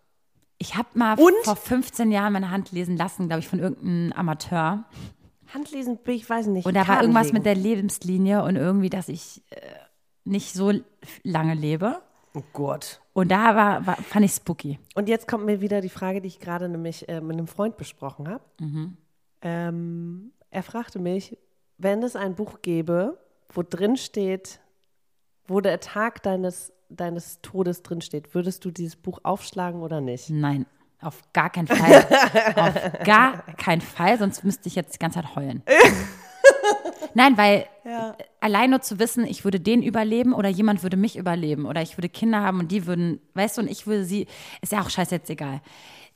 Ich habe mal Und? vor 15 Jahren meine Hand lesen lassen, glaube ich, von irgendeinem Amateur. Handlesen, bin ich weiß nicht. Und da war irgendwas legen. mit der Lebenslinie und irgendwie, dass ich äh, nicht so lange lebe. Oh Gott. Und da war, war, fand ich spooky. Und jetzt kommt mir wieder die Frage, die ich gerade nämlich äh, mit einem Freund besprochen habe. Mhm. Ähm, er fragte mich, wenn es ein Buch gäbe, wo drin steht, wo der Tag deines, deines Todes drin steht, würdest du dieses Buch aufschlagen oder nicht? Nein, auf gar keinen Fall. auf gar keinen Fall, sonst müsste ich jetzt die ganze Zeit heulen. Nein, weil allein nur zu wissen, ich würde den überleben oder jemand würde mich überleben oder ich würde Kinder haben und die würden, weißt du, und ich würde sie, ist ja auch scheiße jetzt egal.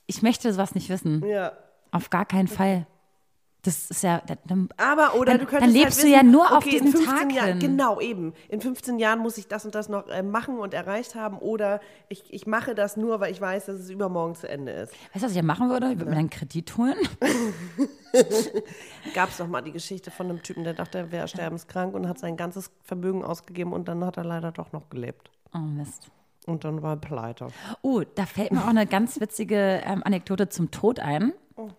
Ich möchte sowas nicht wissen. Ja. Auf gar keinen Fall. Das ist ja, dann, Aber, oder Dann- du könntest dann lebst halt du ja wissen, nur auf okay, in diesen 15 Tag Jahren, hin. Genau, eben. In 15 Jahren muss ich das und das noch äh, machen und erreicht haben. Oder ich, ich mache das nur, weil ich weiß, dass es übermorgen zu Ende ist. weißt du, was ich ja machen würde? Ich würde mir einen Kredit holen. Gab es doch mal die Geschichte von einem Typen, der dachte, er wäre sterbenskrank und hat sein ganzes Vermögen ausgegeben und dann hat er leider doch noch gelebt. Oh Mist. Und dann war er pleite. Oh, da fällt mir auch eine ganz witzige ähm, Anekdote zum Tod ein.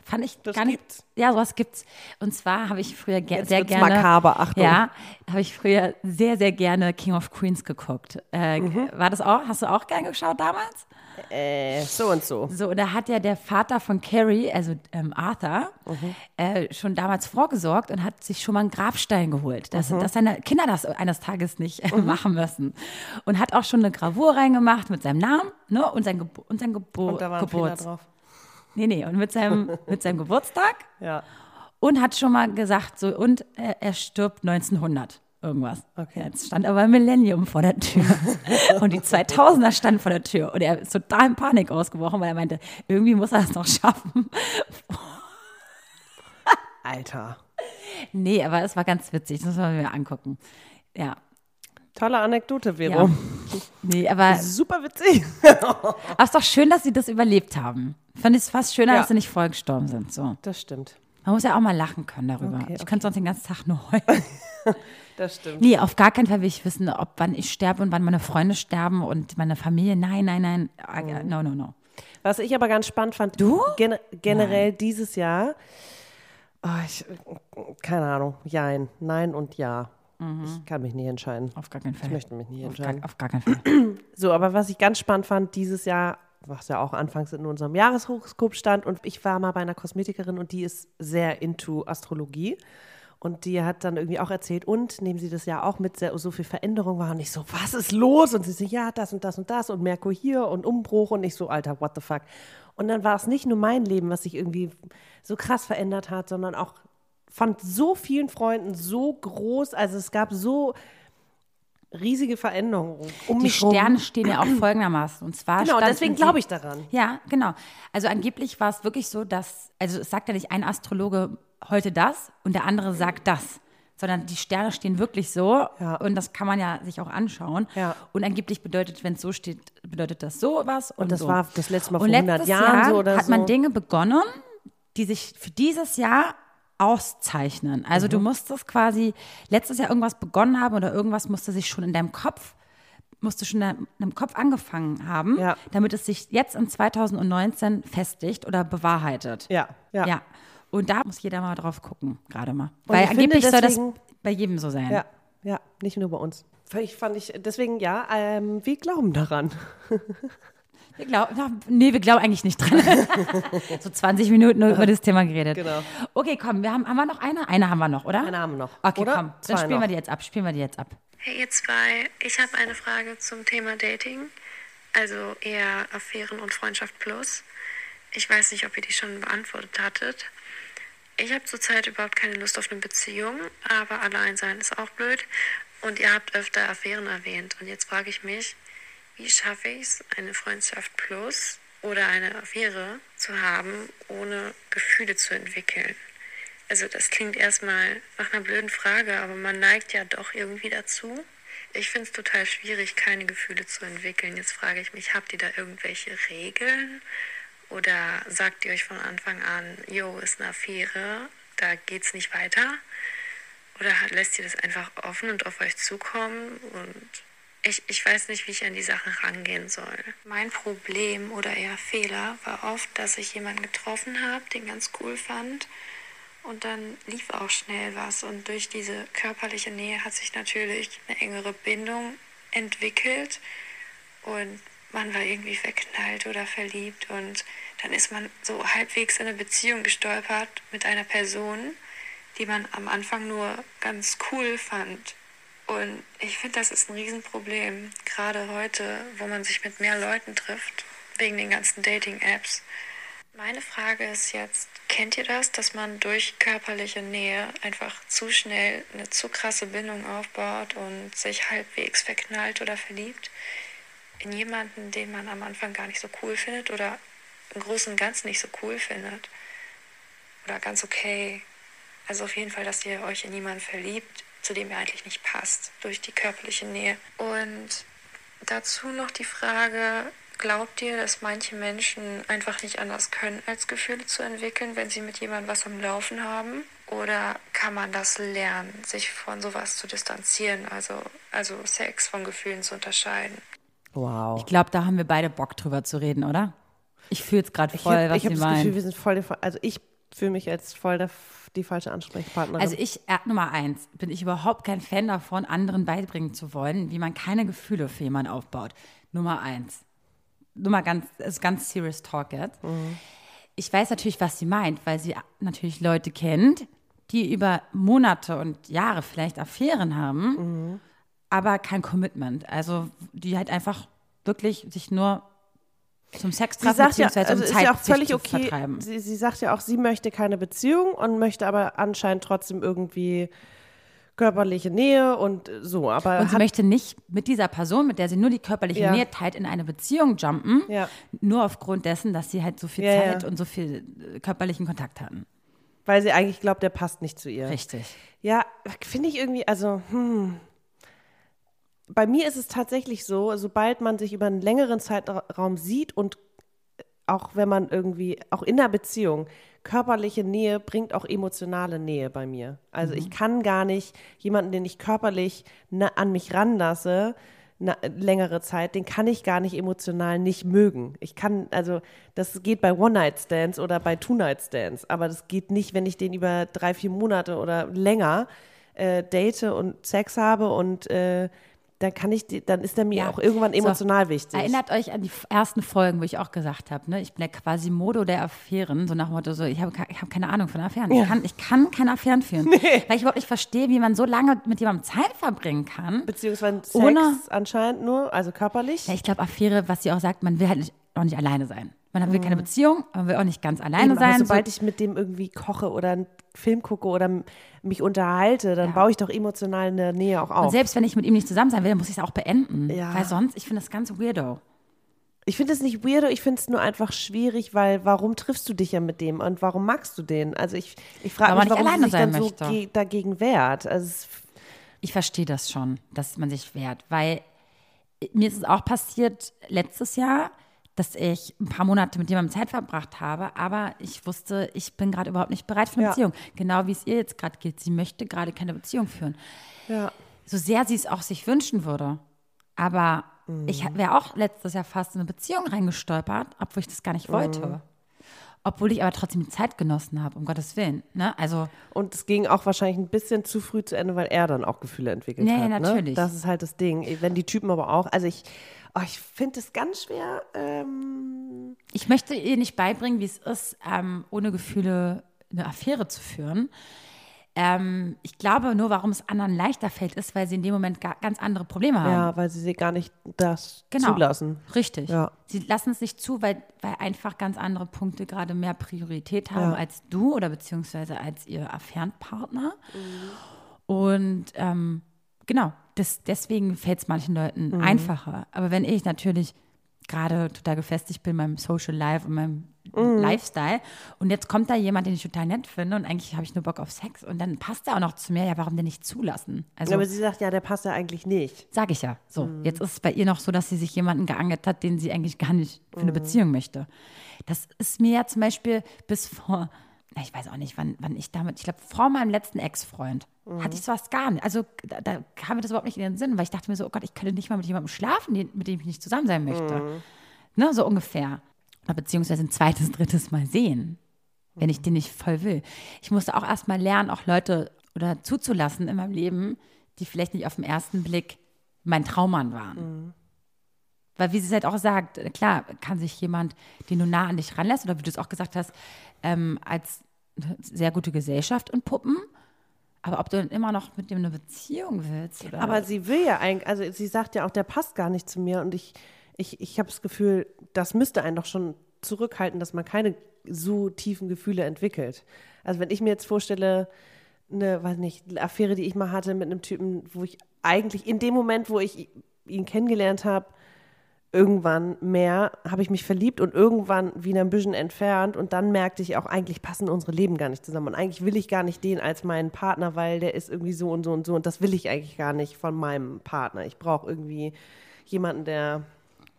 Fand ich das gar nicht. gibt's. Ja, sowas gibt's. Und zwar habe ich früher ge Jetzt sehr gerne. makaber, Achtung. Ja, habe ich früher sehr, sehr gerne King of Queens geguckt. Äh, Mhm. War das auch? Hast du auch gern geschaut damals? Äh, so und so. So, und da hat ja der Vater von Carrie, also ähm, Arthur, Mhm. äh, schon damals vorgesorgt und hat sich schon mal einen Grabstein geholt, dass, Mhm. dass seine Kinder das eines Tages nicht äh, machen müssen. Und hat auch schon eine Gravur reingemacht mit seinem Namen ne, und, sein Gebo und sein Gebo Und da war ein Fehler Geburts. drauf. Nee, nee, und mit seinem, mit seinem Geburtstag Ja. und hat schon mal gesagt, so, und äh, er stirbt 1900. Irgendwas. Okay. Jetzt stand aber Millennium vor der Tür. und die 2000er standen vor der Tür. Und er ist total in Panik ausgebrochen, weil er meinte, irgendwie muss er es noch schaffen. Alter. Nee, aber es war ganz witzig. Das müssen wir mir angucken. Ja. Tolle Anekdote, Vero. ja. Nee, aber, aber Super witzig. es ist doch schön, dass sie das überlebt haben. Fand ich es fast schöner, Ja. dass sie nicht voll gestorben sind. So. Das stimmt. Man muss ja auch mal lachen können darüber. Okay, Ich könnte sonst den ganzen Tag nur heulen. Das stimmt. Nee, auf gar keinen Fall will ich wissen, ob wann ich sterbe und wann meine Freunde sterben und meine Familie. Nein, nein, nein. Mhm. No, no, no. Was ich aber ganz spannend fand, Du? Gen generell dieses Jahr, oh, ich, keine Ahnung, jein, nein und ja. Ich kann mich nicht entscheiden. Auf gar keinen Fall. Ich möchte mich nicht auf entscheiden. gar, auf gar keinen Fall. So, aber was ich ganz spannend fand dieses Jahr, was ja auch anfangs in unserem Jahreshoroskop stand, und ich war mal bei einer Kosmetikerin und die ist sehr into Astrologie. Und die hat dann irgendwie auch erzählt, und nehmen Sie das Jahr auch mit, sehr, so viel Veränderung war. Und ich so, was ist los? Und sie so, ja, das und das und das und Merkur hier und Umbruch. Und ich so, Alter, what the fuck? Und dann war es nicht nur mein Leben, was sich irgendwie so krass verändert hat, sondern auch von so vielen Freunden so groß. Also es gab so riesige Veränderungen um Die mich rum. Sterne stehen ja auch folgendermaßen. Und zwar Genau, deswegen glaube ich daran. Ja, genau. Also angeblich war es wirklich so, dass, also es sagt ja nicht ein Astrologe heute das und der andere sagt das, sondern die Sterne stehen wirklich so Ja. und das kann man ja sich auch anschauen. Ja. Und angeblich bedeutet, wenn es so steht, bedeutet das so was. Und, das so. war das letzte Mal vor und 100 letztes Jahren Jahr so oder hat man so. Dinge begonnen, die sich für dieses Jahr auszeichnen. Also Mhm. du musstest quasi letztes Jahr irgendwas begonnen haben oder irgendwas musste sich schon in deinem Kopf musste schon in deinem Kopf angefangen haben, Ja. damit es sich jetzt in 2019 festigt oder bewahrheitet. Ja, ja. Ja. Und da muss jeder mal drauf gucken, gerade mal. Und Weil finde angeblich soll das bei jedem so sein. Ja, ja, nicht nur bei uns. Ich fand ich, deswegen ja, ähm, wir glauben daran. Wir glauben, nee, wir glauben eigentlich nicht dran. so 20 Minuten nur über das Thema geredet. Genau. Okay, komm, wir haben, haben wir noch eine? Eine haben wir noch, oder? Eine haben wir noch, Okay, oder? komm, dann spielen noch. wir die jetzt ab. Spielen wir die jetzt ab. Hey ihr zwei, ich habe eine Frage zum Thema Dating, also eher Affären und Freundschaft plus. Ich weiß nicht, ob ihr die schon beantwortet hattet. Ich habe zurzeit überhaupt keine Lust auf eine Beziehung, aber allein sein ist auch blöd. Und ihr habt öfter Affären erwähnt. Und jetzt frage ich mich, wie schaffe ich es, eine Freundschaft plus oder eine Affäre zu haben, ohne Gefühle zu entwickeln? Also das klingt erstmal nach einer blöden Frage, aber man neigt ja doch irgendwie dazu. Ich finde es total schwierig, keine Gefühle zu entwickeln. Jetzt frage ich mich, habt ihr da irgendwelche Regeln? Oder sagt ihr euch von Anfang an, jo, ist eine Affäre, da geht's nicht weiter? Oder lässt ihr das einfach offen und auf euch zukommen? Und ich, ich weiß nicht, wie ich an die Sache rangehen soll. Mein Problem oder eher Fehler war oft, dass ich jemanden getroffen habe, den ganz cool fand. Und dann lief auch schnell was. Und durch diese körperliche Nähe hat sich natürlich eine engere Bindung entwickelt. Und man war irgendwie verknallt oder verliebt. Und dann ist man so halbwegs in eine Beziehung gestolpert mit einer Person, die man am Anfang nur ganz cool fand. Und ich finde, das ist ein Riesenproblem, gerade heute, wo man sich mit mehr Leuten trifft, wegen den ganzen Dating-Apps. Meine Frage ist jetzt, kennt ihr das, dass man durch körperliche Nähe einfach zu schnell eine zu krasse Bindung aufbaut und sich halbwegs verknallt oder verliebt in jemanden, den man am Anfang gar nicht so cool findet oder im Großen und Ganzen nicht so cool findet? Oder ganz okay? Also auf jeden Fall, dass ihr euch in jemanden verliebt, zu dem ihr eigentlich nicht passt, durch die körperliche Nähe. Und dazu noch die Frage, glaubt ihr, dass manche Menschen einfach nicht anders können, als Gefühle zu entwickeln, wenn sie mit jemandem was am Laufen haben? Oder kann man das lernen, sich von sowas zu distanzieren, also, also Sex von Gefühlen zu unterscheiden? Wow. Ich glaube, da haben wir beide Bock drüber zu reden, oder? Ich fühle es gerade Ich voll, habe was hab sie das Gefühl, wir sind voll, der, also ich fühle mich als voll der, die falsche Ansprechpartnerin. Also ich, Nummer eins, bin ich überhaupt kein Fan davon, anderen beibringen zu wollen, wie man keine Gefühle für jemanden aufbaut. Nummer eins. Nummer ganz, ist ganz serious talk jetzt. Ich weiß natürlich, was sie meint, weil sie natürlich Leute kennt, die über Monate und Jahre vielleicht Affären haben, aber kein Commitment. Also die halt einfach wirklich sich nur zum Sex sie treffen, sagt ja, beziehungsweise also um ist Zeit ja auch völlig okay. vertreiben. Sie, sie sagt ja auch, sie möchte keine Beziehung und möchte aber anscheinend trotzdem irgendwie körperliche Nähe und so. Aber Und sie möchte nicht mit dieser Person, mit der sie nur die körperliche Ja. Nähe teilt, in eine Beziehung jumpen, Ja. nur aufgrund dessen, dass sie halt so viel Ja, ja. Zeit und so viel äh, körperlichen Kontakt hatten. weil sie eigentlich glaubt, der passt nicht zu ihr. Richtig. Ja, finde ich irgendwie, also, hm. Bei mir ist es tatsächlich so, sobald man sich über einen längeren Zeitraum sieht und auch wenn man irgendwie, auch in der Beziehung, körperliche Nähe bringt auch emotionale Nähe bei mir. Also ich kann gar nicht jemanden, den ich körperlich an mich ranlasse, längere Zeit, den kann ich gar nicht emotional nicht mögen. Ich kann, also das geht bei One-Night-Stands oder bei Two-Night-Stands, aber das geht nicht, wenn ich den über drei, vier Monate oder länger äh, date und Sex habe und äh, dann kann ich, dann ist er mir Ja. auch irgendwann So, emotional wichtig. Erinnert euch an die ersten Folgen, wo ich auch gesagt habe, ne, ich bin der quasi Modo der Affären, so nach dem Motto, so, ich habe ich hab keine Ahnung von Affären. Ich, kann, ich kann keine Affären führen. Weil ich überhaupt nicht verstehe, wie man so lange mit jemandem Zeit verbringen kann. Beziehungsweise Sex Ohne- anscheinend nur, also körperlich. Ja, ich glaube, Affäre, was sie auch sagt, man will halt nicht, auch nicht alleine sein. Man will keine Beziehung, man will auch nicht ganz alleine Mhm. Eben, sein. sobald so, ich mit dem irgendwie koche oder einen Film gucke oder mich unterhalte, dann baue ich doch emotional eine Nähe auch und auf. selbst wenn ich mit ihm nicht zusammen sein will, muss ich es auch beenden. Ja. Weil sonst, ich finde das ganz weirdo. Ich finde es nicht weirdo, ich finde es nur einfach schwierig, weil warum triffst du dich ja mit dem und warum magst du den? Also ich, ich frage mich, man nicht warum sie sich dann so möchte. ge dagegen wehrt. Also Ich verstehe das schon, dass man sich wehrt, weil mir ist es auch passiert letztes Jahr, dass ich ein paar Monate mit jemandem Zeit verbracht habe, aber ich wusste, ich bin gerade überhaupt nicht bereit für eine Ja. Beziehung. Genau wie es ihr jetzt gerade geht. Sie möchte gerade keine Beziehung führen. ja. So sehr sie es auch sich wünschen würde. Aber ich wäre auch letztes Jahr fast in eine Beziehung reingestolpert, obwohl ich das gar nicht wollte. Obwohl ich aber trotzdem die Zeit genossen habe, um Gottes Willen. Ne? Also Und es ging auch wahrscheinlich ein bisschen zu früh zu Ende, weil er dann auch Gefühle entwickelt Nee, hat. Ne? natürlich. Das ist halt das Ding. Wenn die Typen aber auch, also ich, oh, ich finde es ganz schwer. Ähm, Ich möchte ihr nicht beibringen, wie es ist, ähm, ohne Gefühle eine Affäre zu führen. Ähm, ich glaube nur, warum es anderen leichter fällt, ist, weil sie in dem Moment ga ganz andere Probleme haben. ja, weil sie sie gar nicht das Genau. zulassen. Richtig. Ja. Sie lassen es nicht zu, weil, weil einfach ganz andere Punkte gerade mehr Priorität haben Ja. als du oder beziehungsweise als ihr Affärenpartner. Und ähm, genau, das, deswegen fällt es manchen Leuten Mhm. einfacher. Aber wenn ich natürlich gerade total gefestigt bin in meinem Social Life und meinem Mhm. Lifestyle und jetzt kommt da jemand, den ich total nett finde und eigentlich habe ich nur Bock auf Sex und dann passt er auch noch zu mir, ja, warum denn nicht zulassen? Also Aber sie sagt, ja, der passt ja eigentlich nicht. Sag ich ja. So, Mhm. jetzt ist es bei ihr noch so, dass sie sich jemanden geangelt hat, den sie eigentlich gar nicht für Mhm. eine Beziehung möchte. Das ist mir ja zum Beispiel bis vor, ich weiß auch nicht, wann, wann ich damit, ich glaube, vor meinem letzten Ex-Freund Mhm. hatte ich sowas gar nicht. Also da, da kam mir das überhaupt nicht in den Sinn, weil ich dachte mir so, oh Gott, ich könnte nicht mal mit jemandem schlafen, mit dem ich nicht zusammen sein möchte. Mhm. Ne, so ungefähr. Oder beziehungsweise ein zweites, drittes Mal sehen, wenn ich den nicht voll will. Ich musste auch erst mal lernen, auch Leute oder zuzulassen in meinem Leben, die vielleicht nicht auf den ersten Blick mein Traummann waren. Weil wie sie es halt auch sagt, klar, kann sich jemand, den du nah an dich ranlässt, oder wie du es auch gesagt hast, ähm, als sehr gute Gesellschaft und Puppen. Aber ob du dann immer noch mit dem eine Beziehung willst, oder? Aber sie will ja eigentlich, also sie sagt ja auch, der passt gar nicht zu mir und ich, ich, ich habe das Gefühl, das müsste einen doch schon zurückhalten, dass man keine so tiefen Gefühle entwickelt. Also wenn ich mir jetzt vorstelle, eine, weiß nicht, eine Affäre, die ich mal hatte mit einem Typen, wo ich eigentlich in dem Moment, wo ich ihn kennengelernt habe, irgendwann mehr habe ich mich verliebt und irgendwann wieder ein bisschen entfernt und dann merkte ich auch, eigentlich passen unsere Leben gar nicht zusammen und eigentlich will ich gar nicht den als meinen Partner, weil der ist irgendwie so und so und so und das will ich eigentlich gar nicht von meinem Partner. Ich brauche irgendwie jemanden, der,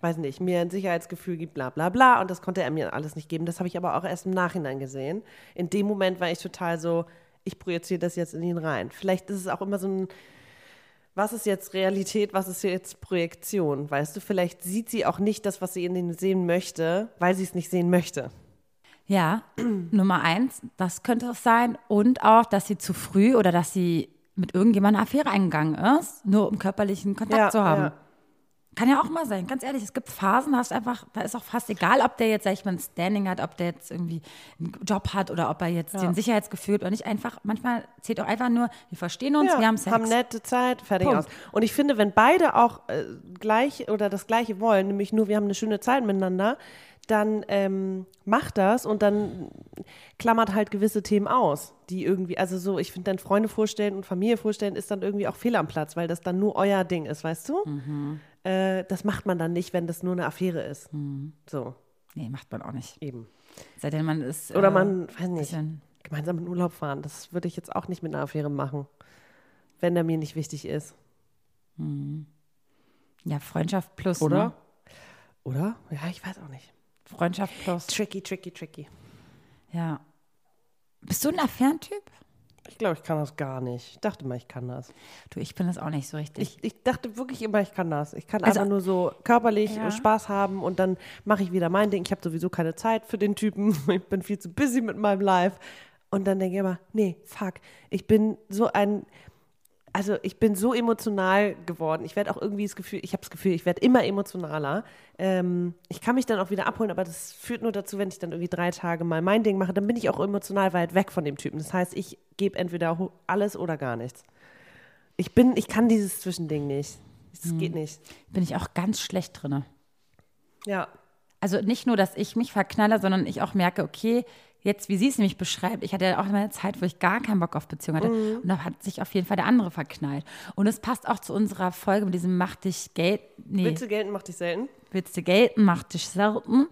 weiß nicht, mir ein Sicherheitsgefühl gibt, bla bla bla und das konnte er mir alles nicht geben. Das habe ich aber auch erst im Nachhinein gesehen. In dem Moment war ich total so, ich projiziere das jetzt in ihn rein. Vielleicht ist es auch immer so ein was ist jetzt Realität, was ist jetzt Projektion? Weißt du, vielleicht sieht sie auch nicht das, was sie in den sehen möchte, weil sie es nicht sehen möchte. Ja, Nummer eins, das könnte es sein. Und auch, dass sie zu früh oder dass sie mit irgendjemandem eine Affäre eingegangen ist, nur um körperlichen Kontakt Ja, zu haben. ja. Kann ja auch mal sein, ganz ehrlich. Es gibt Phasen, da ist einfach, da ist auch fast egal, ob der jetzt, sag ich mal, ein Standing hat, ob der jetzt irgendwie einen Job hat oder ob er jetzt den Sicherheitsgefühl hat oder nicht. Einfach, manchmal zählt auch einfach nur, wir verstehen uns, Ja, wir haben Sex. haben nette Zeit, fertig Punkt. aus. Und ich finde, wenn beide auch äh, gleich oder das Gleiche wollen, nämlich nur wir haben eine schöne Zeit miteinander, dann ähm, macht das und dann klammert halt gewisse Themen aus, die irgendwie, also so, ich finde dann Freunde vorstellen und Familie vorstellen ist dann irgendwie auch fehl am Platz, weil das dann nur euer Ding ist, weißt du? Mhm. Äh, das macht man dann nicht, wenn das nur eine Affäre ist. Mhm. So, nee, macht man auch nicht. eben. Sei denn, man ist. Oder äh, man, weiß nicht, gemeinsam in Urlaub fahren. Das würde ich jetzt auch nicht mit einer Affäre machen, wenn der mir nicht wichtig ist. Ja, Freundschaft plus. Oder? Ne? Oder? Ja, ich weiß auch nicht. Freundschaft plus. Tricky, tricky, tricky. Ja. Bist du ein Affärentyp? Ich glaube, ich kann das gar nicht. Ich dachte mal, ich kann das. Du, ich bin das auch nicht so richtig. Ich, ich dachte wirklich immer, ich kann das. Ich kann Also- einfach nur so körperlich Ja. äh, Spaß haben und dann mache ich wieder mein Ding. Ich habe sowieso keine Zeit für den Typen. Ich bin viel zu busy mit meinem Life. Und dann denke ich immer, nee, fuck. Ich bin so ein, also ich bin so emotional geworden. Ich werde auch irgendwie das Gefühl, ich habe das Gefühl, ich werde immer emotionaler. Ähm, ich kann mich dann auch wieder abholen, aber das führt nur dazu, wenn ich dann irgendwie drei Tage mal mein Ding mache, dann bin ich auch emotional weit weg von dem Typen. Das heißt, ich gebe entweder alles oder gar nichts. Ich bin, ich kann dieses Zwischending nicht. Das geht nicht. bin ich auch ganz schlecht drinne. Ja. Also nicht nur, dass ich mich verknalle, sondern ich auch merke, okay, jetzt, wie sie es nämlich beschreibt, ich hatte ja auch mal eine Zeit, wo ich gar keinen Bock auf Beziehung hatte. Mhm. Und da hat sich auf jeden Fall der andere verknallt. Und es passt auch zu unserer Folge mit diesem Mach dich Geld. Nee, Witze gelten macht dich selten. willst du gelten, mach dich selten.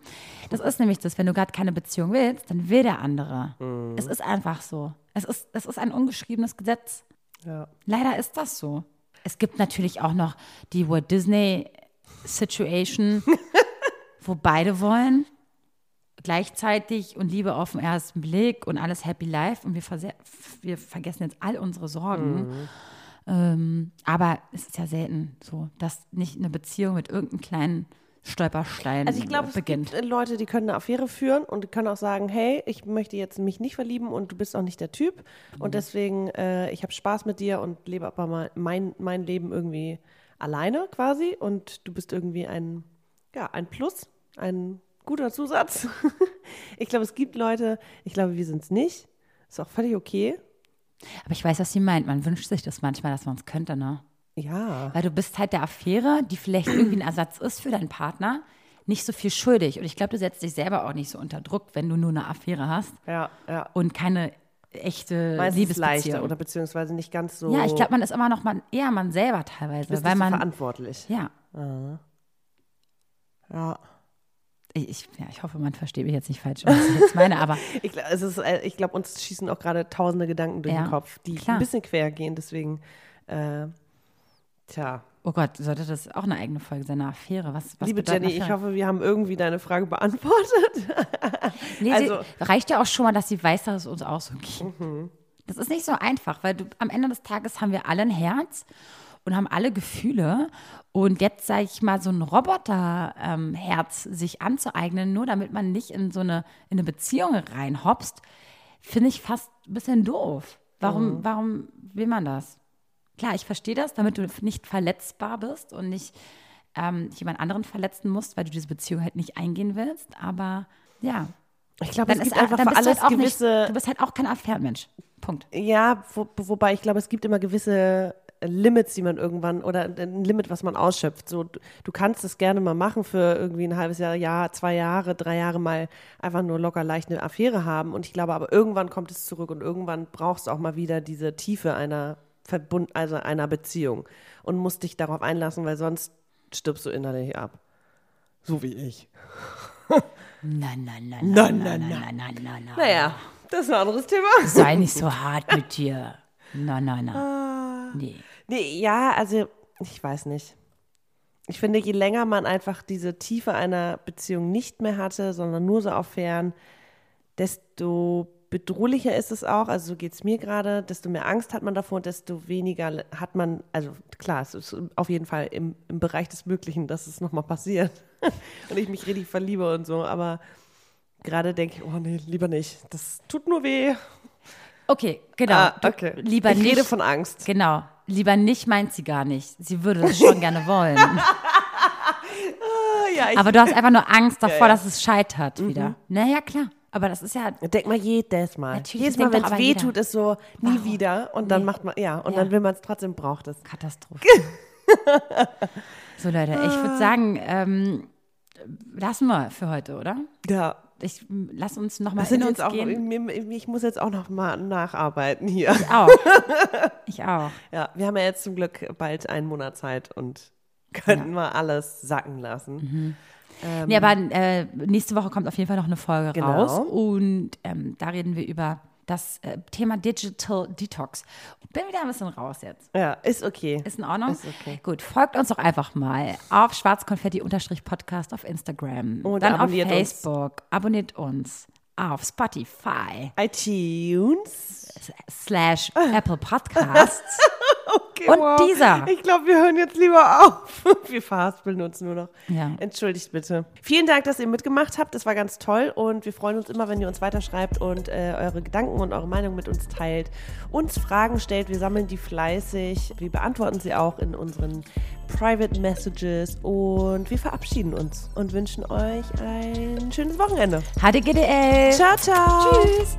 Das ist nämlich das, wenn du gerade keine Beziehung willst, dann will der andere. Mhm. Es ist einfach so. Es ist, es ist ein ungeschriebenes Gesetz. Ja. Leider ist das so. Es gibt natürlich auch noch die Walt Disney Situation, wo beide wollen, gleichzeitig und Liebe auf den ersten Blick und alles Happy Life und wir, wir vergessen jetzt all unsere Sorgen. Ähm, aber es ist ja selten so, dass nicht eine Beziehung mit irgendeinem kleinen Stolperstein Also ich glaube, äh, es beginnt. gibt äh, Leute, die können eine Affäre führen und können auch sagen, hey, ich möchte jetzt mich nicht verlieben und du bist auch nicht der Typ und deswegen, äh, ich habe Spaß mit dir und lebe aber mal mein, mein Leben irgendwie alleine quasi und du bist irgendwie ein, ja, ein Plus, ein guter Zusatz. ich glaube, es gibt Leute, ich glaube, wir sind es nicht. Ist auch völlig okay. Aber ich weiß, was sie meint. Man wünscht sich das manchmal, dass man es könnte, ne? Ja. Weil du bist halt der Affäre, die vielleicht irgendwie ein Ersatz ist für deinen Partner, nicht so viel schuldig. Und ich glaube, du setzt dich selber auch nicht so unter Druck, wenn du nur eine Affäre hast Ja, ja. und keine echte Meistens Liebesbeziehung. leichter oder beziehungsweise nicht ganz so, ja, ich glaube, man ist immer noch mal eher man selber teilweise, bist weil man verantwortlich. ja, Ja. ich, ich- ja, ich hoffe, man versteht mich jetzt nicht falsch, was ich jetzt meine, aber Ich, gl- es ist, äh, ich glaube, uns schießen auch gerade tausende Gedanken durch Ja, den Kopf, die klar. ein bisschen quer gehen. Deswegen, äh, tja. oh Gott, sollte das auch eine eigene Folge sein, eine Affäre? Was, was Liebe Jenny, ich Affäre? hoffe, wir haben irgendwie deine Frage beantwortet. Nee, Also- sie, reicht ja auch schon mal, dass sie weiß, dass es uns auch so geht. Mhm. Das ist nicht so einfach, weil du, am Ende des Tages haben wir alle ein Herz und haben alle Gefühle. Und jetzt, sage ich mal, so ein Roboter-Herz sich anzueignen, nur damit man nicht in so eine, in eine Beziehung reinhopst, finde ich fast ein bisschen doof. Warum, warum will man das? Klar, ich verstehe das, damit du nicht verletzbar bist und nicht ähm, jemand anderen verletzen musst, weil du diese Beziehung halt nicht eingehen willst. Aber ja, Ich glaube, es dann, gibt ist, einfach für alles halt gewisse. nicht, du bist halt auch kein Affärenmensch. Punkt. Ja, wo, wobei ich glaube, es gibt immer gewisse Limits, die man irgendwann oder ein Limit, was man ausschöpft. So, du, kannst es gerne mal machen für irgendwie ein halbes Jahr, Jahr, zwei Jahre, drei Jahre mal einfach nur locker leicht eine Affäre haben. Und ich glaube, aber irgendwann kommt es zurück und irgendwann brauchst du auch mal wieder diese Tiefe einer Verbund, also einer Beziehung und musst dich darauf einlassen, weil sonst stirbst du innerlich ab. So wie ich. Nein, nein, Nein, nein, nein, nein, nein, nein, nein, nein. Naja, das ist ein anderes Thema. Sei nicht so hart mit dir. Nein, nein, nein. Nee. Nee, ja, also ich weiß nicht. Ich finde, je länger man einfach diese Tiefe einer Beziehung nicht mehr hatte, sondern nur so auf fern, desto bedrohlicher ist es auch, also so geht es mir gerade, desto mehr Angst hat man davor, desto weniger hat man, also klar, es ist auf jeden Fall im, im Bereich des Möglichen, dass es nochmal passiert und ich mich richtig verliebe und so, aber gerade denke ich, oh nee, lieber nicht, das tut nur weh. Okay, genau. Ah, Du- okay. Lieber ich nicht. rede von Angst. Genau. Lieber nicht meint sie gar nicht. Sie würde das schon gerne wollen. Ah, ja, Aber du hast einfach nur Angst davor, Ja, ja. dass es scheitert wieder. Naja, klar. Aber das ist ja. Denk mal jedes Mal. Natürlich, jedes Mal, wenn es weh tut, ist so nie Warum? wieder und dann Nee. macht man, ja, und dann will man es trotzdem, braucht es. Katastrophe. so, Leute, ich würde sagen, ähm, lassen wir für heute, oder? Ja. Ich lass uns noch mal Das sind in uns uns auch, gehen. ich muss jetzt auch noch mal nacharbeiten hier. Ich auch. Ich auch. Ja, wir haben ja jetzt zum Glück bald einen Monat Zeit und können mal alles sacken lassen. Ähm, Nee, aber äh, nächste Woche kommt auf jeden Fall noch eine Folge Genau. raus. Und ähm, da reden wir über das äh, Thema Digital Detox. Bin wieder ein bisschen raus jetzt. Ja, ist okay. Ist in Ordnung? Ist okay. Gut, folgt uns doch einfach mal auf schwarzkonfetti-podcast auf Instagram. Und dann auf abonniert uns. Facebook. Abonniert uns auf Spotify iTunes. slash Apple Podcasts. Okay, Und wow. dieser. Ich glaube, wir hören jetzt lieber auf. Wir verhaspeln uns nur noch. Ja. Entschuldigt bitte. Vielen Dank, dass ihr mitgemacht habt. Das war ganz toll und wir freuen uns immer, wenn ihr uns weiterschreibt und äh, eure Gedanken und eure Meinung mit uns teilt, uns Fragen stellt. Wir sammeln die fleißig. Wir beantworten sie auch in unseren Private Messages und wir verabschieden uns und wünschen euch ein schönes Wochenende. HDGDL. Ciao, ciao. Tschüss.